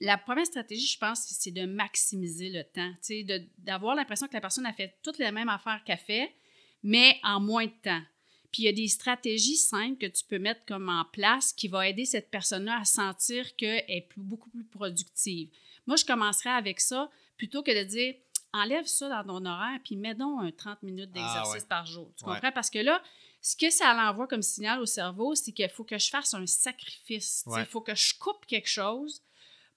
la première stratégie, je pense, c'est de maximiser le temps. Tu sais, de- d'avoir l'impression que la personne a fait toutes les mêmes affaires qu'elle fait, mais en moins de temps. Puis il y a des stratégies simples que tu peux mettre comme en place qui vont aider cette personne-là à sentir qu'elle est plus- beaucoup plus productive. Moi, je commencerais avec ça plutôt que de dire enlève ça dans ton horaire puis mets donc un 30 minutes d'exercice Ah ouais. par jour. Tu Ouais. comprends? Parce que là, ce que ça l'envoie comme signal au cerveau, c'est qu'il faut que je fasse un sacrifice. Ouais. Il faut que je coupe quelque chose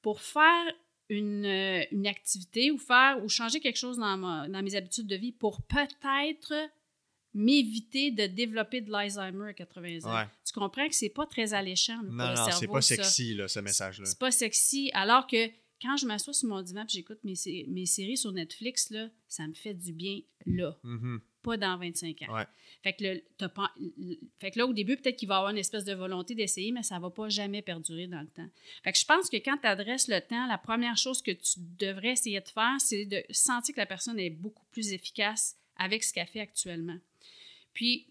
pour faire une, euh, une activité ou faire ou changer quelque chose dans, ma- dans mes habitudes de vie pour peut-être m'éviter de développer de l'Alzheimer à 80 ans. Ouais. Tu comprends que c'est pas très alléchant là, pour Non, le non, cerveau. c'est pas ça. sexy, là, ce message-là. C'est pas sexy. Alors que quand je m'assois sur mon divan et j'écoute mes, mes séries sur Netflix, là, ça me fait du bien là, Mhm. pas dans 25 ans. Ouais. Fait, que le- le- fait que là, au début, peut-être qu'il va y avoir une espèce de volonté d'essayer, mais ça va pas jamais perdurer dans le temps. Fait que je pense que quand tu adresses le temps, la première chose que tu devrais essayer de faire, c'est de sentir que la personne est beaucoup plus efficace avec ce qu'elle fait actuellement. Puis,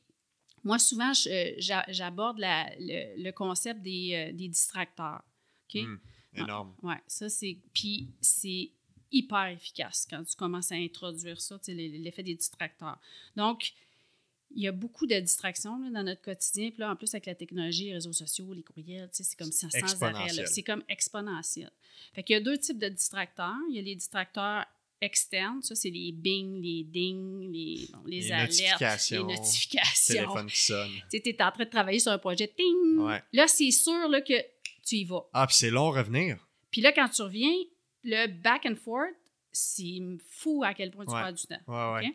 moi, souvent, euh, j'a- j'aborde le, le concept des, euh, des distracteurs. OK? Mm. Énorme. Oui, ça, c'est. Puis, c'est hyper efficace quand tu commences à introduire ça, l'effet des distracteurs. Donc, il y a beaucoup de distractions là, dans notre quotidien. Puis là, en plus, avec la technologie, les réseaux sociaux, les courriels, c'est comme sans, sans arrêt. C'est comme exponentiel. Fait qu'il y a deux types de distracteurs. Il y a les distracteurs externes. Ça, c'est les bing, les ding, les, bon, les, Les alertes, notifications, les notifications. Téléphone qui sonne. Tu es en train de travailler sur un projet, ting! Ouais. Là, c'est sûr là, que tu y vas. Ah, puis c'est long à revenir. Puis là, quand tu reviens, le back and forth, c'est fou à quel point tu Ouais. perds du temps. Ouais, ouais. OK?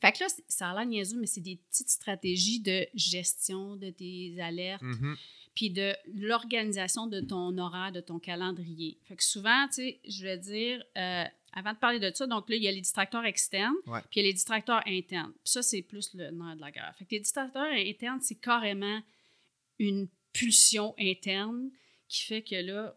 Fait que là, ça a l'air niaiseux, mais c'est des petites stratégies de gestion de tes alertes, Mhm. puis de l'organisation de ton horaire, de ton calendrier. Fait que souvent, tu sais, je vais dire, euh, avant de parler de ça, donc là, il y a les distracteurs externes, Ouais. puis il y a les distracteurs internes. Puis ça, c'est plus le nerf de la guerre. Fait que les distracteurs internes, c'est carrément une pulsion interne qui fait que là,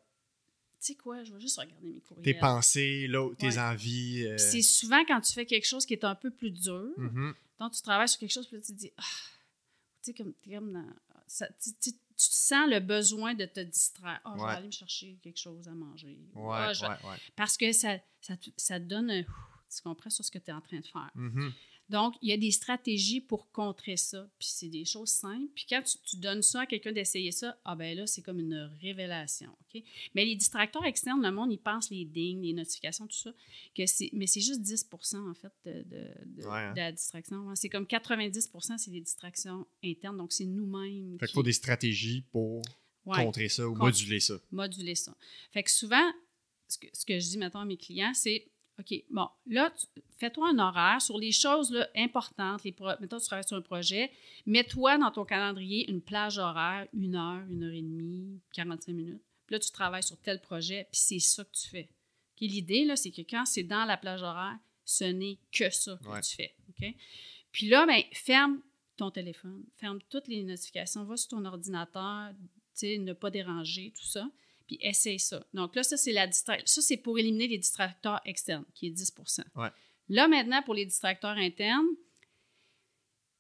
tu sais quoi, je vais juste regarder mes courriels. Tes pensées, là, tes Ouais. envies. euh, c'est souvent quand tu fais quelque chose qui est un peu plus dur, mhm. donc tu travailles sur quelque chose, puis tu te dis, ah, tu sais, comme, comme dans. ça- tu, tu- tu sens le besoin de te distraire. Ah, je vais Ouais. aller me chercher quelque chose à manger. Ouais, Ah, je ouais, ouais. Parce que ça, ça, ça te donne un. Tu comprends sur ce que tu es en train de faire. Mhm. Donc, il y a des stratégies pour contrer ça. Puis c'est des choses simples. Puis quand tu, tu donnes ça à quelqu'un d'essayer ça, ah ben là, c'est comme une révélation. OK? Mais les distracteurs externes, le monde, ils pensent les dings, les notifications, tout ça. Que c'est, mais c'est juste 10% en fait de, de- de- Ouais, hein. de la distraction. C'est comme 90% c'est des distractions internes. Donc, c'est nous-mêmes. Fait qu'il qui- faut des stratégies pour Ouais, contrer ça ou Contre- moduler ça. moduler ça. Fait que souvent, ce que, ce que je dis maintenant à mes clients, c'est OK, bon, là, fais-toi un horaire sur les choses là, importantes. Les pro- mettons, tu travailles sur un projet, mets-toi dans ton calendrier une plage horaire, une heure, une heure et demie, 45 minutes. Puis là, tu travailles sur tel projet, puis c'est ça que tu fais. L'idée, là, c'est que quand c'est dans la plage horaire, ce n'est que ça que Ouais. tu fais. OK? Puis là, ben, ferme ton téléphone, ferme toutes les notifications, va sur ton ordinateur, tu sais, ne pas déranger, tout ça puis essaye ça. Donc là, ça, c'est la distra- Ça, c'est pour éliminer les distracteurs externes, qui est 10 Ouais. Là, maintenant, pour les distracteurs internes,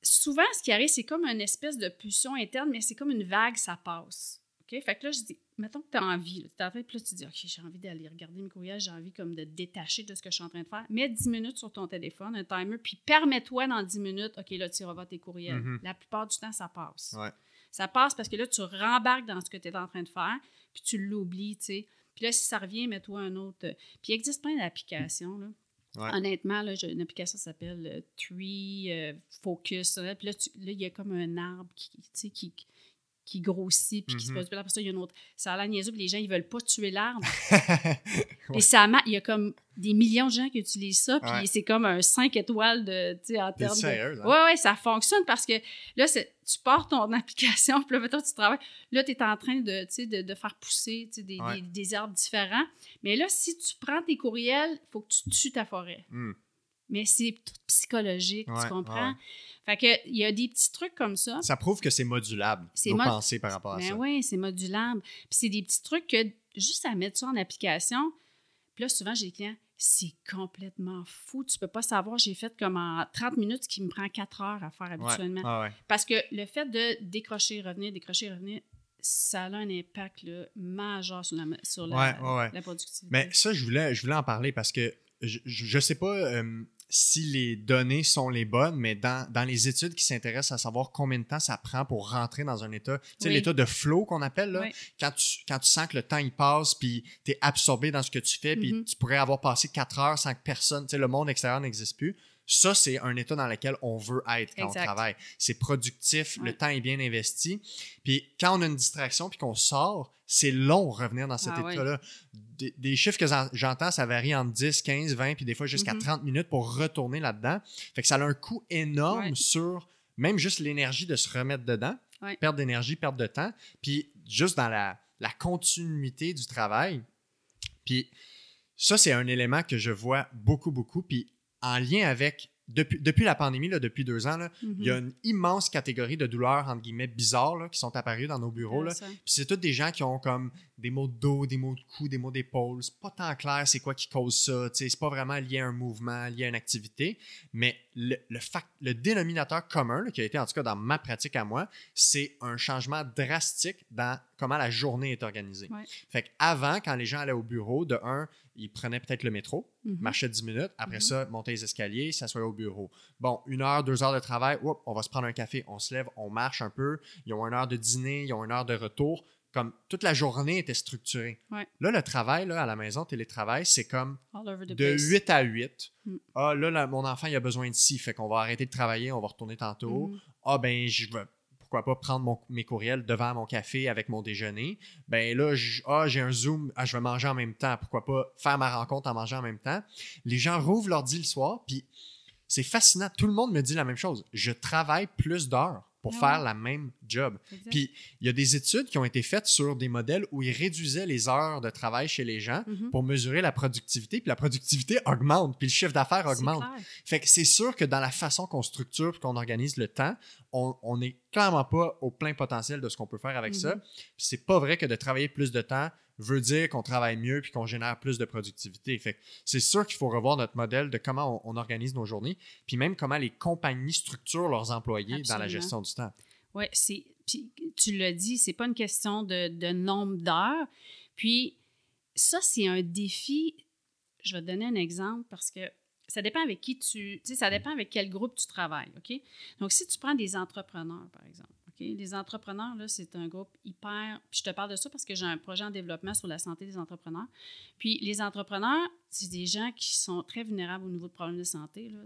souvent, ce qui arrive, c'est comme une espèce de pulsion interne, mais c'est comme une vague, ça passe. OK? Fait que là, je dis, mettons que tu as envie, tu es en train puis là, tu dis, OK, j'ai envie d'aller regarder mes courriels, j'ai envie comme de détacher de ce que je suis en train de faire. Mets 10 minutes sur ton téléphone, un timer, puis permets-toi dans 10 minutes, OK, là, tu revois tes courriels. Mhm. La plupart du temps, ça passe. Ouais. Ça passe parce que là, tu rembarques dans ce que tu es en train de faire, puis tu l'oublies, tu sais. Puis là, si ça revient, mets-toi un autre. euh, Puis il existe plein d'applications, là. Ouais. Honnêtement, là, j'ai une application qui s'appelle euh, Tree euh, Focus. là. Puis là, tu- là, il y a comme un arbre qui, tu sais, qui, qui grossit, puis qui se Mhm. pose. Puis après ça, il y a une autre. Ça a l'air niaiseux, puis les gens, ils veulent pas tuer l'arbre. Ouais. Et ça il y a comme des millions de gens qui utilisent ça, puis Ouais. c'est comme un 5 étoiles de, tu sais, en termes de... sérieuse, hein? Ouais, ouais, ça fonctionne parce que là, tu pars ton application, puis là, mettons, tu travailles. Là, tu es en train de, tu sais, de, de faire pousser tu sais, des, Ouais. des, des arbres différents. Mais là, si tu prends tes courriels, il faut que tu tues ta forêt. Hmm. Mais c'est tout psychologique, Ouais, tu comprends? ouais. Fait que, il y a des petits trucs comme ça. Ça prouve que c'est modulable, C'est nos mod- pensées par rapport à Ben ça. oui, c'est modulable. Puis c'est des petits trucs que juste à mettre ça en application. Puis là, souvent, j'ai des clients, c'est complètement fou. Tu peux pas savoir, j'ai fait comme en 30 minutes ce qui me prend 4 heures à faire habituellement. ouais, ouais. Parce que le fait de décrocher, revenir, décrocher, revenir, ça a un impact là, majeur sur la, sur la, Ouais, la productivité. Mais ça, je voulais, je voulais en parler parce que je, je sais pas euh, si les données sont les bonnes, mais dans, dans les études qui s'intéressent à savoir combien de temps ça prend pour rentrer dans un état, tu sais, Oui. l'état de flow qu'on appelle, là, Oui. quand, tu, quand tu sens que le temps il passe, puis tu es absorbé dans ce que tu fais, puis Mhm. tu pourrais avoir passé quatre heures sans que personne, tu sais, le monde extérieur n'existe plus. Ça, c'est un état dans lequel on veut être quand Exact. on travaille. C'est productif, le temps est bien investi. Puis quand on a une distraction puis qu'on sort, c'est long revenir dans cet Ah état-là. Des, des chiffres que j'en- j'entends, ça varie entre 10, 15, 20, puis des fois jusqu'à Mhm. 30 minutes pour retourner là-dedans. Fait que ça a un coût énorme Ouais. sur même juste l'énergie de se remettre dedans. Ouais. Perte d'énergie, perte de temps. Puis juste dans la, la continuité du travail. Puis ça, c'est un élément que je vois beaucoup, beaucoup. Puis en lien avec, depuis, depuis la pandémie, là, depuis deux ans, là, il y a une immense catégorie de douleurs, entre guillemets, bizarres là, qui sont apparues dans nos bureaux. là. Puis c'est tous des gens qui ont comme des maux de dos, des maux de cou, des maux d'épaule. C'est pas tant clair c'est quoi qui cause ça. C'est pas vraiment lié à un mouvement, lié à une activité. Mais le, le, fac- le dénominateur commun, qui a été en tout cas dans ma pratique à moi, c'est un changement drastique dans comment la journée est organisée. Ouais. Fait qu'avant, quand les gens allaient au bureau, de un, ils prenaient peut-être le métro, Mhm. marchaient 10 minutes. Après Mhm. ça, montaient les escaliers, s'assoyaient au bureau. Bon, une heure, deux heures de travail, oups, on va se prendre un café, on se lève, on marche un peu. Ils ont une heure de dîner, ils ont une heure de retour. Comme toute la journée était structurée. Ouais. Là, le travail là, à la maison, télétravail, c'est comme de place. 8 à 8. Mm. Ah, là, là, mon enfant, il a besoin de ci, fait qu'on va arrêter de travailler, on va retourner tantôt. Mhm. Ah, ben, je vais, pourquoi pas prendre mes courriels devant mon café avec mon déjeuner? Ben là, ah, j'ai un Zoom, ah, je vais manger en même temps. Pourquoi pas faire ma rencontre en mangeant en même temps? Les gens rouvrent l'ordi le soir, puis c'est fascinant. Tout le monde me dit la même chose. Je travaille plus d'heures pour Ah faire la même job. Exact. Puis il y a des études qui ont été faites sur des modèles où ils réduisaient les heures de travail chez les gens Mhm. pour mesurer la productivité, puis la productivité augmente, puis le chiffre d'affaires augmente. Fait que c'est sûr que dans la façon qu'on structure qu'on organise le temps, on n'est clairement pas au plein potentiel de ce qu'on peut faire avec ça. Mhm. Puis c'est pas vrai que de travailler plus de temps veut dire qu'on travaille mieux puis qu'on génère plus de productivité. Fait c'est sûr qu'il faut revoir notre modèle de comment on, on organise nos journées, puis même comment les compagnies structurent leurs employés dans la gestion du temps. Oui, c'est. Puis tu l'as dit, c'est pas une question de, de nombre d'heures. Puis ça, c'est un défi. Je vais te donner un exemple parce que ça dépend avec qui tu. Tu sais, ça dépend avec quel groupe tu travailles, OK? Donc, si tu prends des entrepreneurs, par exemple, Les entrepreneurs, là, c'est un groupe hyper. Puis je te parle de ça parce que j'ai un projet en développement sur la santé des entrepreneurs. Puis les entrepreneurs, c'est des gens qui sont très vulnérables au niveau de problèmes de santé. là.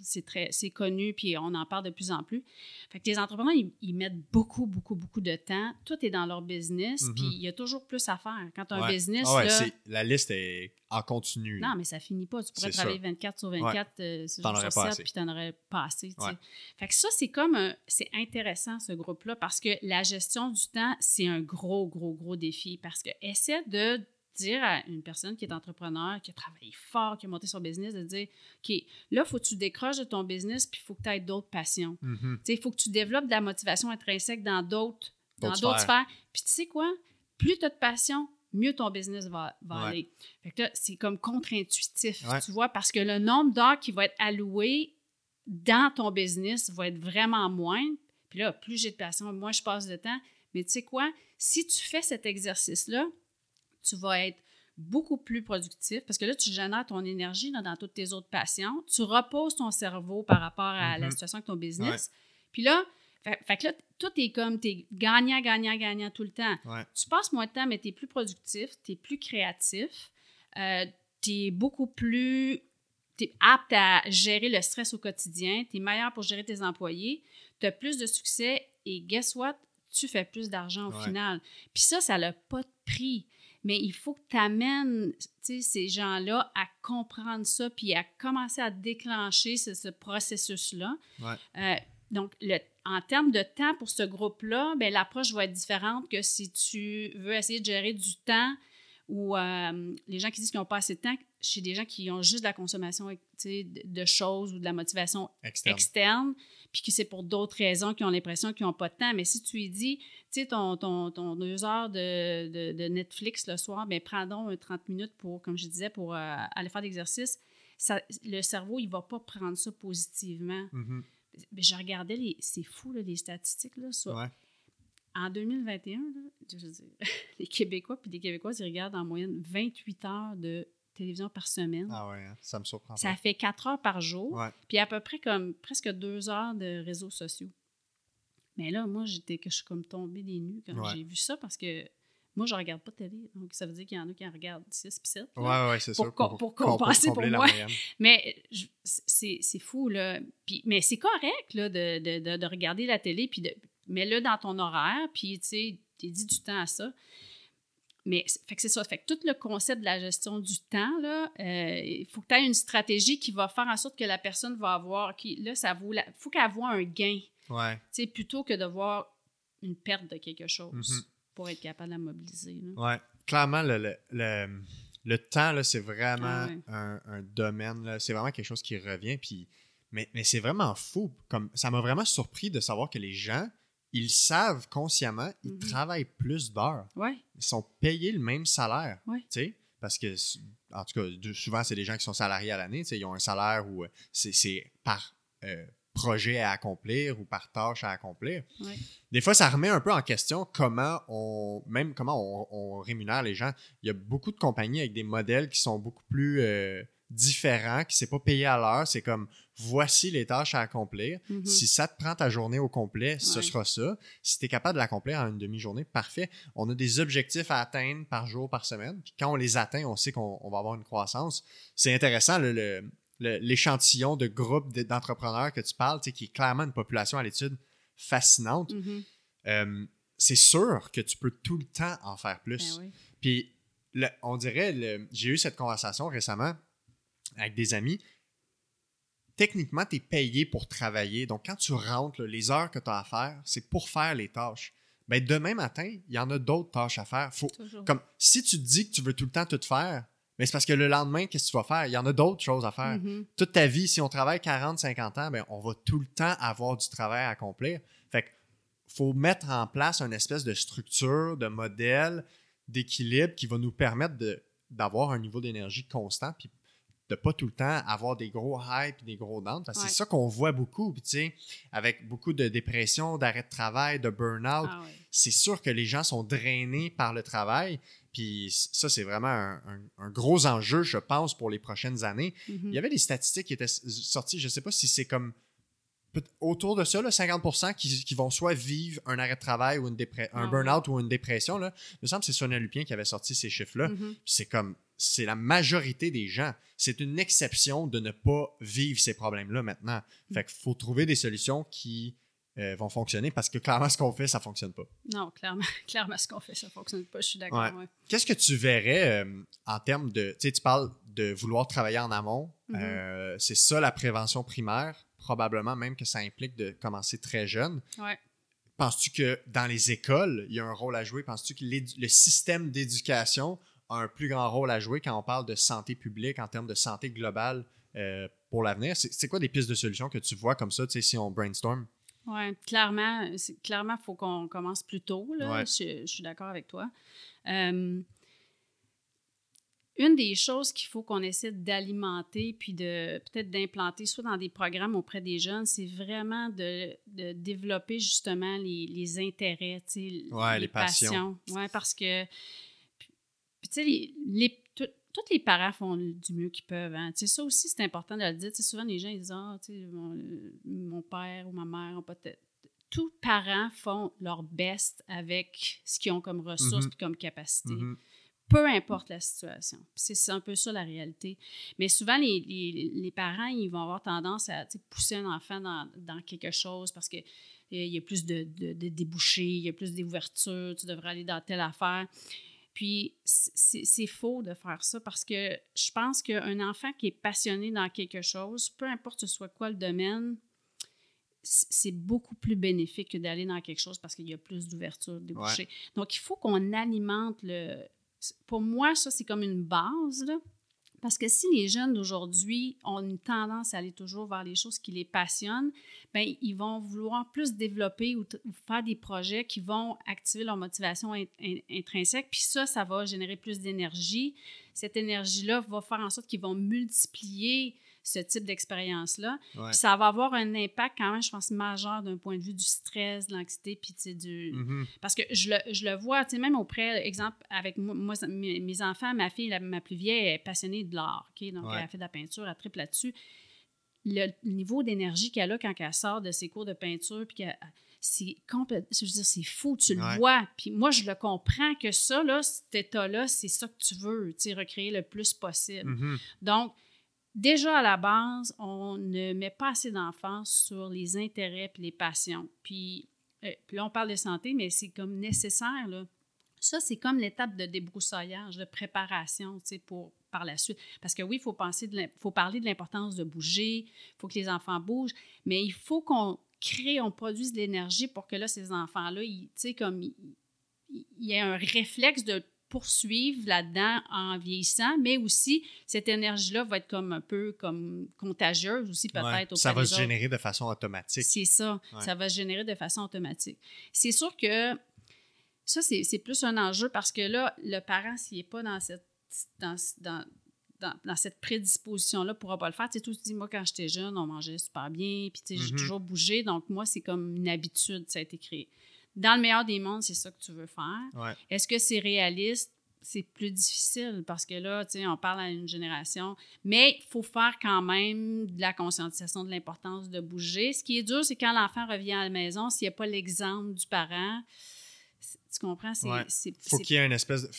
C'est- très, c'est connu, puis on en parle de plus en plus. Fait que les entrepreneurs, ils, ils mettent beaucoup, beaucoup, beaucoup de temps. Tout est dans leur business, Mhm. puis il y a toujours plus à faire. Quand tu as un Ouais. business, Ah ouais, là, la liste est en continu. non, mais ça finit pas. Tu pourrais travailler ça. 24 sur 24, euh, six T'en jours aurais sur pas 7, assez. puis tu n'en aurais pas assez. tu sais. Ouais. Fait que ça, c'est comme un- c'est intéressant, ce groupe-là, parce que la gestion du temps, c'est un gros, gros, gros défi. Parce que essaie de dire à une personne qui est entrepreneur, qui a travaillé fort, qui a monté son business, de dire OK, là, il faut que tu décroches de ton business, puis il faut que tu aies d'autres passions. Mhm. Sais, Il faut que tu développes de la motivation intrinsèque dans d'autres dans D'autres sphères. Puis tu sais quoi? Plus tu as de passion, mieux ton business va, va Ouais. aller. Fait que là, c'est comme contre-intuitif, Ouais. tu vois, parce que le nombre d'heures qui va être alloué dans ton business va être vraiment moins. Puis là, plus j'ai de patience, moins je passe de temps. Mais tu sais quoi? Si tu fais cet exercice-là, tu vas être beaucoup plus productif parce que là, tu génères ton énergie dans toutes tes autres passions. Tu reposes ton cerveau par rapport à la Mhm. situation avec ton business. Puis là, fait, fait que là, tout est comme, tu es gagnant, gagnant, gagnant tout le temps. Ouais. Tu passes moins de temps, mais tu es plus productif, tu es plus créatif, tu es beaucoup plus tu es apte à gérer le stress au quotidien, tu es meilleur pour gérer tes employés, tu as plus de succès et guess what? Tu fais plus d'argent au Ouais. final. Puis ça, ça n'a pas de prix. Mais il faut que tu amènes ces gens-là à comprendre ça puis à commencer à déclencher ce, ce processus-là. Ouais. Euh, donc, le, en termes de temps pour ce groupe-là, ben, l'approche va être différente que si tu veux essayer de gérer du temps ou euh, les gens qui disent qu'ils n'ont pas assez de temps chez des gens qui ont juste de la consommation de, choses ou de la motivation Externe. externe, puis que c'est pour d'autres raisons qu'ils ont l'impression qu'ils n'ont pas de temps. Mais si tu lui dis, tu sais, ton, ton, ton deux heures de, de, de Netflix le soir, bien, prends donc un 30 minutes pour, comme je disais, pour euh, aller faire l'exercice, ça- le cerveau, il ne va pas prendre ça positivement. Mhm. Mais Je regardais, c'est fou, là, les statistiques, là, sur- Ouais. En 2021, là, je veux dire, les Québécois puis les Québécoises, ils regardent en moyenne 28 heures de télévision par semaine. Ah ouais, hein, ça me surprend Ça fait 4 heures par jour, Ouais. puis à peu près comme presque 2 heures de réseaux sociaux. Mais là, moi, j'étais que je suis comme tombée des nues quand Ouais. j'ai vu ça parce que moi, je regarde pas de télé. Donc, ça veut dire qu'il y en a qui en regardent 6 puis 7. Ouais, ouais, ouais, c'est Pour co- pour compenser pour moi. Mais c'est fou, là. Puis, mais c'est correct, là, de, de, de, de regarder la télé, puis de, mets-le dans ton horaire, puis, tu sais, t'es dit du temps à ça. Mais, c'est- fait que c'est ça. Fait que tout le concept de la gestion du temps, là, euh, il faut que tu aies une stratégie qui va faire en sorte que la personne va avoir, qui, là, ça vaut, la- faut qu'elle voit un gain, tu Ouais. sais, plutôt que de voir une perte de quelque chose Mhm. pour être capable de la mobiliser. Clairement, le, le, le, le temps, c'est vraiment Ah ouais. un, un domaine. C'est vraiment quelque chose qui revient. Puis, mais mais c'est vraiment fou. Comme, ça m'a vraiment surpris de savoir que les gens, ils savent consciemment, ils Mhm. travaillent plus d'heures. Ouais, Ils sont payés le même salaire. Ouais. Parce que, en tout cas, souvent, c'est des gens qui sont salariés à l'année. Ils ont un salaire où euh, c'est c'est par euh, projet à accomplir ou par tâche à accomplir. ouais. Des fois, ça remet un peu en question comment on, même comment on, on rémunère les gens. Il y a beaucoup de compagnies avec des modèles qui sont beaucoup plus euh, différents, qui ne sont pas payé à l'heure. C'est comme voici les tâches à accomplir. Mhm. Si ça te prend ta journée au complet, ce sera ça. Si tu es capable de l'accomplir en une demi-journée, parfait. On a des objectifs à atteindre par jour, par semaine. Puis quand on les atteint, on sait qu'on on va avoir une croissance. C'est intéressant, l'échantillon de groupe d- d'entrepreneurs que tu parles, qui est clairement une population à l'étude fascinante. Mhm. Euh, c'est sûr que tu peux tout le temps en faire plus. Ben oui. Puis, le- on dirait, j'ai eu cette conversation récemment avec des amis. Techniquement, tu es payé pour travailler. Donc, quand tu rentres, là, les heures que tu as à faire, c'est pour faire les tâches. Ben, demain matin, il y en a d'autres tâches à faire. Faut, Toujours. comme, si tu te dis que tu veux tout le temps tout faire, ben, c'est parce que le lendemain, qu'est-ce que tu vas faire? Il y en a d'autres choses à faire Mhm. toute ta vie, si on travaille 40, 50 ans, ben, on va tout le temps avoir du travail à accomplir. Fait que faut mettre en place une espèce de structure, de modèle, d'équilibre qui va nous permettre d'avoir un niveau d'énergie constant puis de pas tout le temps avoir des gros highs et des gros downs. Parce que Ouais. C'est ça qu'on voit beaucoup. Puis, tu sais, avec beaucoup de dépression, d'arrêt de travail, de burn-out, Ah ouais. c'est sûr que les gens sont drainés par le travail. Puis ça, c'est vraiment un, un- un gros enjeu, je pense, pour les prochaines années. Mhm. Il y avait des statistiques qui étaient sorties, je ne sais pas si c'est comme autour de ça, là, 50% qui, qui vont soit vivre un arrêt de travail ou une un Ah ouais. burn-out ou une dépression. Là. Il me semble que c'est Sonia Lupien qui avait sorti ces chiffres-là. Mhm. Puis C'est comme, c'est la majorité des gens. C'est une exception de ne pas vivre ces problèmes-là maintenant. Fait qu'il faut trouver des solutions qui euh, vont fonctionner parce que clairement, ce qu'on fait, ça fonctionne pas. Non, clairement, clairement, ce qu'on fait, ça ne fonctionne pas. Je suis d'accord. Ouais. ouais. Qu'est-ce que tu verrais euh, en termes de. Tu sais, tu parles de vouloir travailler en amont. Mhm. Euh, c'est ça la prévention primaire. Probablement même que ça implique de commencer très jeune. Ouais. Penses-tu que dans les écoles, il y a un rôle à jouer? Penses-tu que le système d'éducation a un plus grand rôle à jouer quand on parle de santé publique, en termes de santé globale euh, pour l'avenir? C'est quoi des pistes de solutions que tu vois comme ça, tu sais, si on brainstorm? Oui, clairement, clairement, il faut qu'on commence plus tôt. Là. Ouais. Je, je suis d'accord avec toi. Euh, une des choses qu'il faut qu'on essaie d'alimenter puis de peut-être d'implanter soit dans des programmes auprès des jeunes, c'est vraiment de, de, développer justement les, les intérêts, ouais, les, passions. Oui, parce que, tu sais, les, les tous les parents font du mieux qu'ils peuvent. Hein. Ça aussi, c'est important de le dire. souvent, les gens ils disent Ah, mon, mon, père ou ma mère ont pas Tous les parents font leur best avec ce qu'ils ont comme ressources et mm-hmm. comme capacité. Mm-hmm peu importe la situation. C'est un peu ça la réalité. Mais souvent, les, les, les parents, ils vont avoir tendance à pousser un enfant dans, dans quelque chose parce qu'il y a plus de, de, de, débouchés, il y a plus d'ouverture, tu devrais aller dans telle affaire. Puis, c'est faux de faire ça parce que je pense qu'un enfant qui est passionné dans quelque chose, peu importe ce soit quoi le domaine, c'est beaucoup plus bénéfique que d'aller dans quelque chose parce qu'il y a plus d'ouverture, de débouchés. Donc, il faut qu'on alimente le, pour moi, ça, c'est comme une base. Parce que si les jeunes d'aujourd'hui ont une tendance à aller toujours vers les choses qui les passionnent, bien, ils vont vouloir plus développer ou, faire des projets qui vont activer leur motivation intrinsèque. Puis ça, ça va générer plus d'énergie. Cette énergie-là va faire en sorte qu'ils vont multiplier ce type d'expérience-là. Ça va avoir un impact quand même, je pense, majeur d'un point de vue du stress, de l'anxiété, puis du... Mm-hmm. Parce que je le, je le vois, tu sais, même auprès, exemple, avec moi, mes, enfants, ma fille, la, ma plus vieille, est passionnée de l'art, OK? Donc, elle a fait de la peinture, elle triple là-dessus. Le, niveau d'énergie qu'elle a quand elle sort de ses cours de peinture, puis c'est complètement, je veux dire, c'est fou, tu le vois. Puis moi, je le comprends que ça, là, cet état-là, c'est ça que tu veux, tu sais, recréer le plus possible. Mm-hmm. Donc, déjà à la base, on ne met pas assez d'enfance sur les intérêts et les passions. Puis, euh, puis là, on parle de santé, mais c'est comme nécessaire. Là. Ça, c'est comme l'étape de débroussaillage, de préparation, pour par la suite. Parce que oui, il faut, faut parler de l'importance de bouger, il faut que les enfants bougent, mais il faut qu'on crée, on produise de l'énergie pour que là, ces enfants-là, sais, comme il y ait un réflexe de poursuivre là-dedans en vieillissant, mais aussi cette énergie-là va être comme un peu comme contagieuse aussi peut-être. ça va se générer de façon automatique. C'est ça, ça va se générer de façon automatique. C'est sûr que ça, c'est plus un enjeu parce que là, le parent, s'il n'est pas dans cette, dans, dans, dans, cette prédisposition-là, ne pourra pas le faire. Tu sais, tout dit, moi, quand j'étais jeune, on mangeait super bien, puis tu sais, j'ai mm-hmm. toujours bougé, donc moi, c'est comme une habitude, ça a été créé dans le meilleur des mondes, c'est ça que tu veux faire. Est-ce que c'est réaliste? C'est plus difficile parce que là, tu sais, on parle à une génération, mais il faut faire quand même de la conscientisation de l'importance de bouger. Ce qui est dur, c'est quand l'enfant revient à la maison, s'il n'y a pas l'exemple du parent, tu comprends? C'est, faut qu'il y ait une espèce de...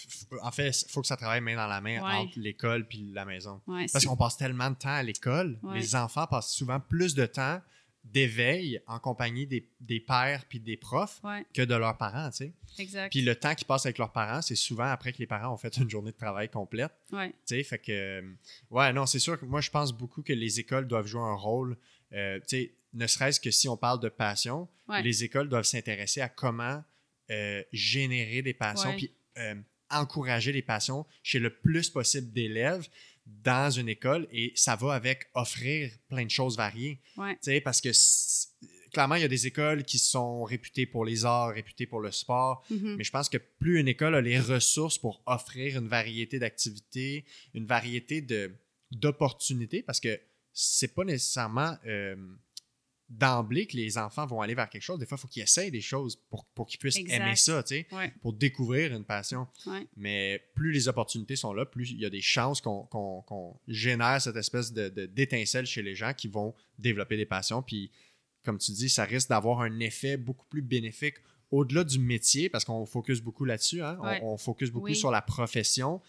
En fait, il faut que ça travaille main dans la main entre l'école puis la maison. Parce qu'on passe tellement de temps à l'école, les enfants passent souvent plus de temps d'éveil en compagnie des, des pères puis des profs que de leurs parents, tu sais. Exact. Puis le temps qu'ils passent avec leurs parents, c'est souvent après que les parents ont fait une journée de travail complète. Ouais. Tu sais, fait que... Ouais, non, c'est sûr que moi, je pense beaucoup que les écoles doivent jouer un rôle, euh, tu sais, ne serait-ce que si on parle de passion, les écoles doivent s'intéresser à comment euh, générer des passions puis euh, encourager les passions chez le plus possible d'élèves dans une école et ça va avec offrir plein de choses variées. Parce que clairement, il y a des écoles qui sont réputées pour les arts, réputées pour le sport, mm-hmm. mais je pense que plus une école a les ressources pour offrir une variété d'activités, une variété d'opportunités, parce que c'est pas nécessairement euh, d'emblée que les enfants vont aller vers quelque chose. Des fois, il faut qu'ils essayent des choses pour, pour qu'ils puissent aimer ça, tu sais, pour découvrir une passion. Mais plus les opportunités sont là, plus il y a des chances qu'on génère cette espèce de d'étincelle chez les gens qui vont développer des passions. Puis, comme tu dis, ça risque d'avoir un effet beaucoup plus bénéfique au-delà du métier, parce qu'on focus beaucoup là-dessus, hein? on, focus beaucoup sur la profession.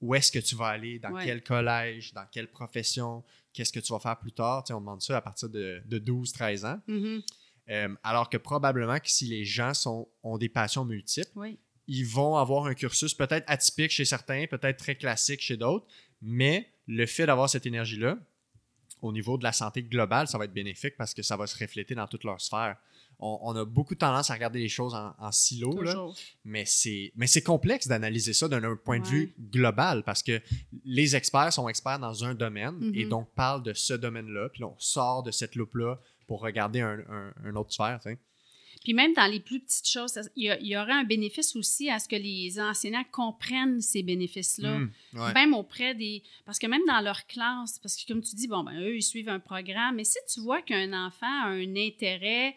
Où est-ce que tu vas aller, dans quel collège, dans quelle profession, qu'est-ce que tu vas faire plus tard? on demande ça à partir de, 12-13 ans. Mm-hmm. Euh, alors que probablement que si les gens sont, ont des passions multiples, ils vont avoir un cursus peut-être atypique chez certains, peut-être très classique chez d'autres, mais le fait d'avoir cette énergie-là, au niveau de la santé globale, ça va être bénéfique parce que ça va se refléter dans toute leur sphère on, a beaucoup tendance à regarder les choses en, silo, mais c'est complexe d'analyser ça d'un point de vue global parce que les experts sont experts dans un domaine et mm-hmm. donc parlent de ce domaine-là, puis on sort de cette loupe-là pour regarder un, autre sphère. Puis même dans les plus petites choses, il y, y, aurait un bénéfice aussi à ce que les enseignants comprennent ces bénéfices-là. Mmh, ouais. Même auprès des... Parce que même dans leur classe, parce que comme tu dis, bon, ben eux, ils suivent un programme, mais si tu vois qu'un enfant a un intérêt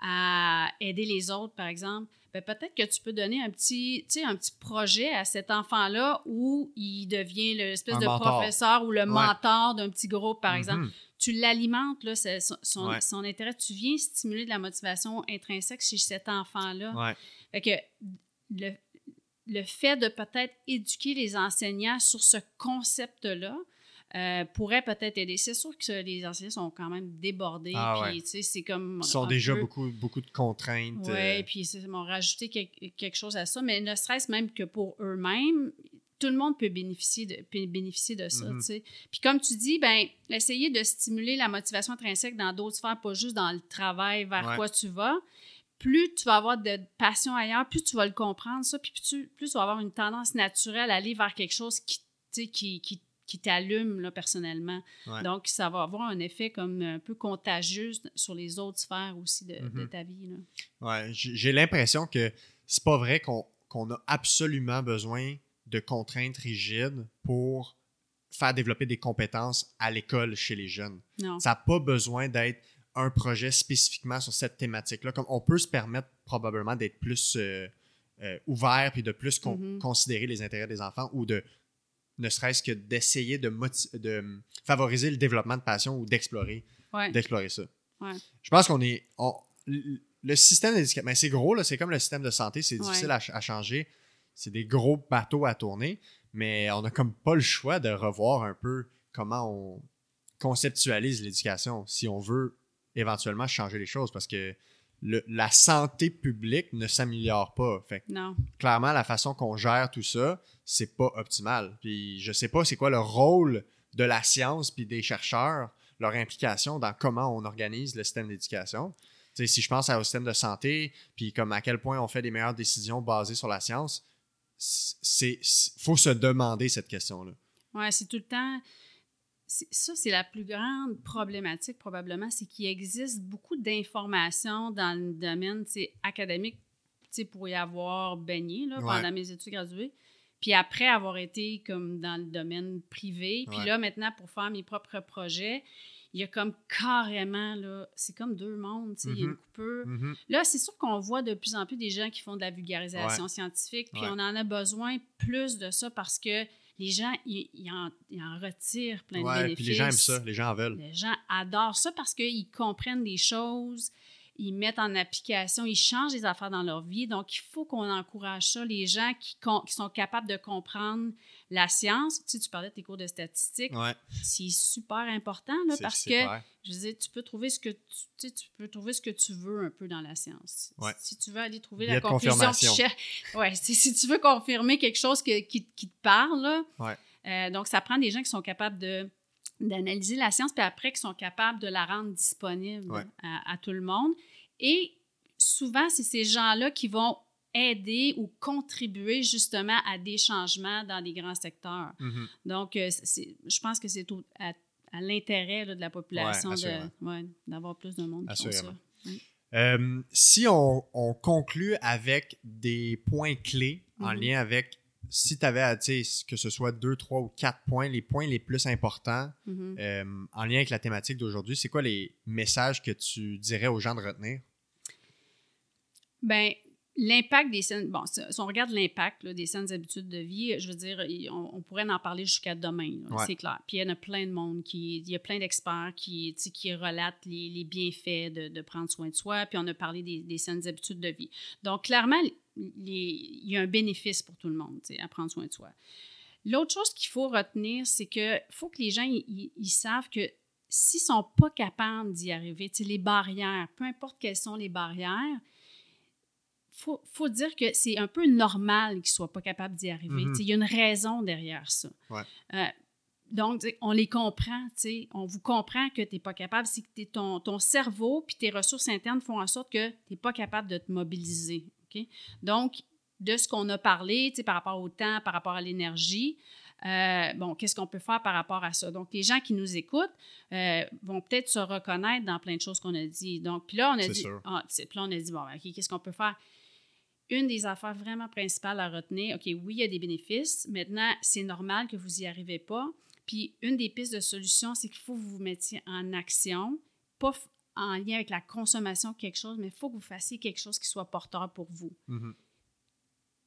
à aider les autres, par exemple, ben peut-être que tu peux donner un petit, un petit projet à cet enfant-là où il devient l'espèce de mentor. professeur ou le Ouais. mentor d'un petit groupe, par Mhm. exemple. Tu l'alimentes, son, son- Ouais. son intérêt. Tu viens stimuler de la motivation intrinsèque chez cet enfant-là. Ouais. Fait que le, le fait de peut-être éduquer les enseignants sur ce concept-là euh, pourrait peut-être aider. C'est sûr que les enseignants sont quand même débordés. Ah puis, ouais. c'est comme. Ils sont déjà peu- beaucoup, beaucoup de contraintes. oui, euh, puis ils m'ont rajouté quel- quelque chose à ça, mais ne serait-ce même que pour eux-mêmes, tout le monde peut bénéficier de, peut bénéficier de ça, tu sais. Puis comme tu dis, ben essayer de stimuler la motivation intrinsèque dans d'autres sphères, pas juste dans le travail vers Ouais. quoi tu vas. Plus tu vas avoir de passion ailleurs, plus tu vas le comprendre, ça, puis plus tu, plus tu vas avoir une tendance naturelle à aller vers quelque chose qui, qui, qui, qui t'allume là, personnellement. Ouais. Donc, ça va avoir un effet comme un peu contagieux sur les autres sphères aussi de, de Mhm. ta vie. Ouais, j'ai l'impression que c'est pas vrai qu'on qu'on a absolument besoin de contraintes rigides pour faire développer des compétences à l'école chez les jeunes. Non. Ça n'a pas besoin d'être un projet spécifiquement sur cette thématique-là. Comme on peut se permettre probablement d'être plus euh, euh, ouvert puis de plus con- Mhm. considérer les intérêts des enfants ou de ne serait-ce que d'essayer de, favoriser le développement de passion ou d'explorer Ouais. d'explorer ça. Ouais. Je pense qu'on est. on- le système d'éducation, mais c'est gros, là, c'est comme le système de santé, c'est difficile à changer. C'est des gros bateaux à tourner, mais on n'a comme pas le choix de revoir un peu comment on conceptualise l'éducation si on veut éventuellement changer les choses parce que le- la santé publique ne s'améliore pas. Fait que Non. clairement, la façon qu'on gère tout ça, c'est pas optimal. Puis je sais pas c'est quoi le rôle de la science puis des chercheurs, leur implication dans comment on organise le système d'éducation. Si je pense au système de santé, puis comme à quel point on fait des meilleures décisions basées sur la science, c'est faut se demander cette question-là. Ouais, c'est tout le temps. Ça, c'est la plus grande problématique, probablement, c'est qu'il existe beaucoup d'informations dans le domaine académique tu sais, pour y avoir baigné là, Ouais. pendant mes études graduées. Puis après avoir été comme dans le domaine privé, puis Ouais. là, maintenant, pour faire mes propres projets, il y a comme carrément, là, c'est comme deux mondes, tu sais, il y a une Mhm. coupure. Mhm. Là, c'est sûr qu'on voit de plus en plus des gens qui font de la vulgarisation scientifique, puis on en a besoin plus de ça parce que les gens, ils, en, retirent plein de Ouais, bénéfices. puis les gens aiment ça, les gens en veulent. Les gens adorent ça parce qu'ils comprennent des choses, ils mettent en application, ils changent des affaires dans leur vie. Donc, il faut qu'on encourage ça. Les gens qui, sont capables de comprendre la science, tu sais, tu parlais de tes cours de statistiques, Ouais, c'est super important là, parce que clair. je veux dire, tu peux trouver ce que tu, tu sais, tu peux trouver ce que tu veux un peu dans la science. Ouais. Si tu veux aller trouver la conclusion ouais, si, si tu veux confirmer quelque chose que- qui, qui te parle, là, Ouais. euh, donc ça prend des gens qui sont capables de d'analyser la science, puis après qui sont capables de la rendre disponible Ouais. à, à tout le monde. Et souvent, c'est ces gens-là qui vont aider ou contribuer justement à des changements dans des grands secteurs. Mhm. Donc, euh, je pense que c'est à, à l'intérêt de la population Ouais, ouais, d'avoir plus de monde qui font ça. Euh, si on, on conclut avec des points clés en Mhm. lien avec, si tu avais, que ce soit deux, trois ou quatre points, les points les plus importants Mhm. euh, en lien avec la thématique d'aujourd'hui, c'est quoi les messages que tu dirais aux gens de retenir? Ben, l'impact des saines. Bon, si on regarde l'impact des saines habitudes de vie, je veux dire, on, on pourrait en parler jusqu'à demain, Ouais. c'est clair. Puis il y en a plein de monde qui. Il y a plein d'experts qui, qui relatent les, les bienfaits de, de prendre soin de soi. Puis on a parlé des, des saines habitudes de vie. Donc, clairement, les- il y a un bénéfice pour tout le monde, à prendre soin de soi. L'autre chose qu'il faut retenir, c'est que faut que les gens ils- savent que s'ils sont pas capables d'y arriver, les barrières, peu importe quelles sont les barrières, faut, faut dire que c'est un peu normal qu'ils ne soient pas capables d'y arriver. Sais, Il y a une raison derrière ça. Ouais. Euh, donc, on les comprend, tu sais. on vous comprend que tu n'es pas capable, c'est que t'es- ton, ton cerveau puis tes ressources internes font en sorte que tu n'es pas capable de te mobiliser. Donc, de ce qu'on a parlé, par rapport au temps, par rapport à l'énergie, Euh, bon, qu'est-ce qu'on peut faire par rapport à ça? Donc, les gens qui nous écoutent euh, vont peut-être se reconnaître dans plein de choses qu'on a dit. Donc, puis là, on a dit, ah, puis là, on a dit, bon, OK, qu'est-ce qu'on peut faire? Une des affaires vraiment principales à retenir, OK, oui, il y a des bénéfices. Maintenant, c'est normal que vous n'y arrivez pas. Puis, une des pistes de solution, c'est qu'il faut que vous vous mettiez en action, pas en lien avec la consommation de quelque chose, mais il faut que vous fassiez quelque chose qui soit porteur pour vous. Mm-hmm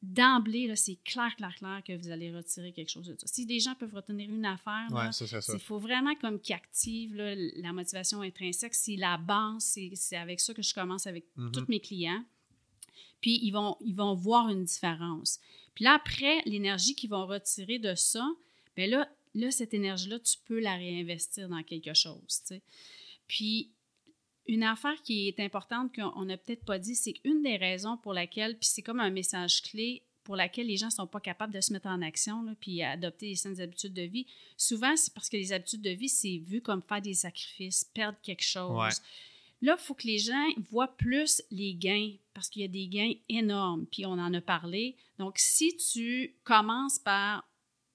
d'emblée, c'est clair, clair, clair que vous allez retirer quelque chose de ça. Si des gens peuvent retenir une affaire, il faut vraiment comme qu'ils activent la motivation intrinsèque. C'est la base, c'est avec ça que je commence avec mm-hmm. tous mes clients. Puis ils vont, ils vont voir une différence. Puis là, après, l'énergie qu'ils vont retirer de ça, bien là, là cette énergie-là, tu peux la réinvestir dans quelque chose. Puis une affaire qui est importante qu'on n'a peut-être pas dit, c'est qu'une des raisons pour laquelle, puis c'est comme un message clé pour laquelle les gens ne sont pas capables de se mettre en action, là, puis adopter les saines habitudes de vie, souvent c'est parce que les habitudes de vie, c'est vu comme faire des sacrifices, perdre quelque chose. Là, il faut que les gens voient plus les gains, parce qu'il y a des gains énormes, puis on en a parlé. Donc, si tu commences par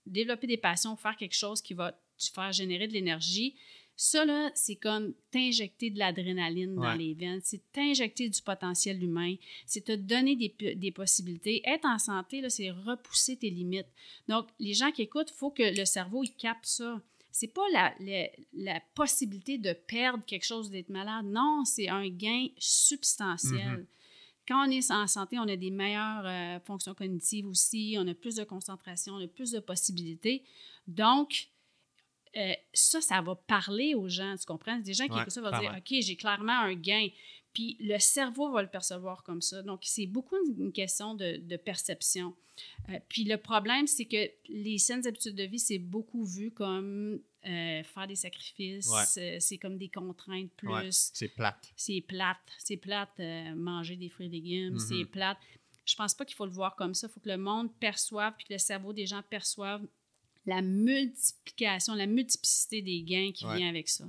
développer des passions, faire quelque chose qui va te faire générer de l'énergie, ça, là, c'est comme t'injecter de l'adrénaline dans les veines, c'est t'injecter du potentiel humain, c'est te donner des, des, possibilités. Être en santé, là, c'est repousser tes limites. Donc, les gens qui écoutent, il faut que le cerveau, il capte ça. C'est pas la, la, possibilité de perdre quelque chose, d'être malade. Non, c'est un gain substantiel. Mm-hmm. Quand on est en santé, on a des meilleures euh, fonctions cognitives aussi, on a plus de concentration, on a plus de possibilités. Donc, euh, ça, ça va parler aux gens, tu comprends? Des gens qui écoutent ça vont dire, OK, j'ai clairement un gain. Puis le cerveau va le percevoir comme ça. Donc, c'est beaucoup une question de, perception. Euh, puis le problème, c'est que les saines habitudes de vie, c'est beaucoup vu comme euh, faire des sacrifices, c'est comme des contraintes plus. c'est plate. C'est plate. C'est plate, manger des fruits et légumes, c'est mm-hmm. plate. Je pense pas qu'il faut le voir comme ça. Il faut que le monde perçoive, puis que le cerveau des gens perçoivent la multiplication, la multiplicité des gains qui vient avec ça.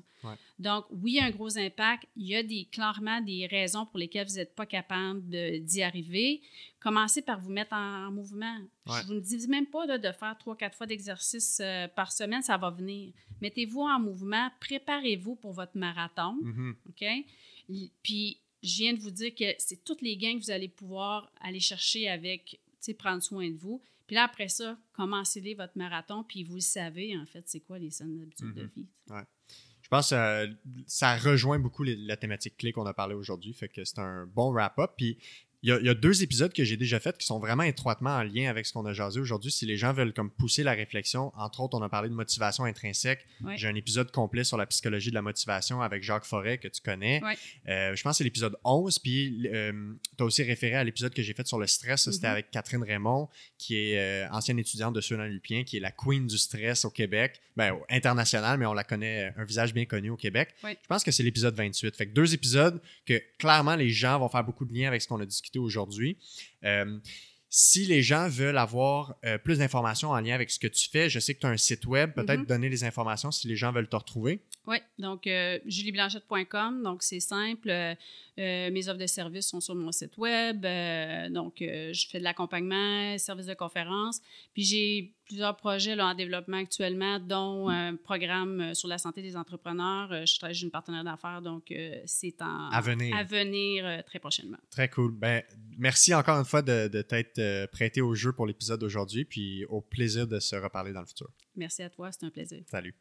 Donc, oui, il y a un gros impact. Il y a des, clairement des raisons pour lesquelles vous n'êtes pas capable d'y arriver. Commencez par vous mettre en, mouvement. Je ne vous dis même pas de faire trois, quatre fois d'exercice euh, par semaine, ça va venir. Mettez-vous en mouvement, préparez-vous pour votre marathon. Mm-hmm. OK? Puis, je viens de vous dire que c'est tous les gains que vous allez pouvoir aller chercher avec, prendre soin de vous. Puis là, après ça, commencez-les votre marathon, puis vous savez, en fait, c'est quoi les saines habitudes de mhm. vie. Ouais. Je pense que euh, ça rejoint beaucoup la thématique clé qu'on a parlé aujourd'hui. Fait que c'est un bon wrap-up. Puis il y, a, deux épisodes que j'ai déjà faits qui sont vraiment étroitement en lien avec ce qu'on a jasé aujourd'hui. Si les gens veulent comme pousser la réflexion, entre autres, on a parlé de motivation intrinsèque. J'ai un épisode complet sur la psychologie de la motivation avec Jacques Forêt que tu connais. Euh, je pense que c'est l'épisode 11. Puis euh, tu as aussi référé à l'épisode que j'ai fait sur le stress. C'était mm-hmm. avec Catherine Raymond, qui est euh, ancienne étudiante de Sunan Lupien, qui est la queen du stress au Québec. Ben, international, mais on la connaît, un visage bien connu au Québec. Je pense que c'est l'épisode 28. Fait que deux épisodes que clairement les gens vont faire beaucoup de liens avec ce qu'on a discuté aujourd'hui. Euh, si les gens veulent avoir euh, plus d'informations en lien avec ce que tu fais, je sais que tu as un site web, peut-être mm-hmm. donner les informations si les gens veulent te retrouver. Oui, donc euh, julieblanchette.com, donc c'est simple. Euh, mes offres de services sont sur mon site web. donc, je fais de l'accompagnement, services de conférence. Puis j'ai plusieurs projets là, en développement actuellement, dont un programme sur la santé des entrepreneurs. je travaille une partenaire d'affaires, donc c'est en à venir, à venir très prochainement. Très cool. Ben, merci encore une fois de, de t'être prêté au jeu pour l'épisode d'aujourd'hui, puis au plaisir de se reparler dans le futur. Merci à toi, c'est un plaisir. Salut.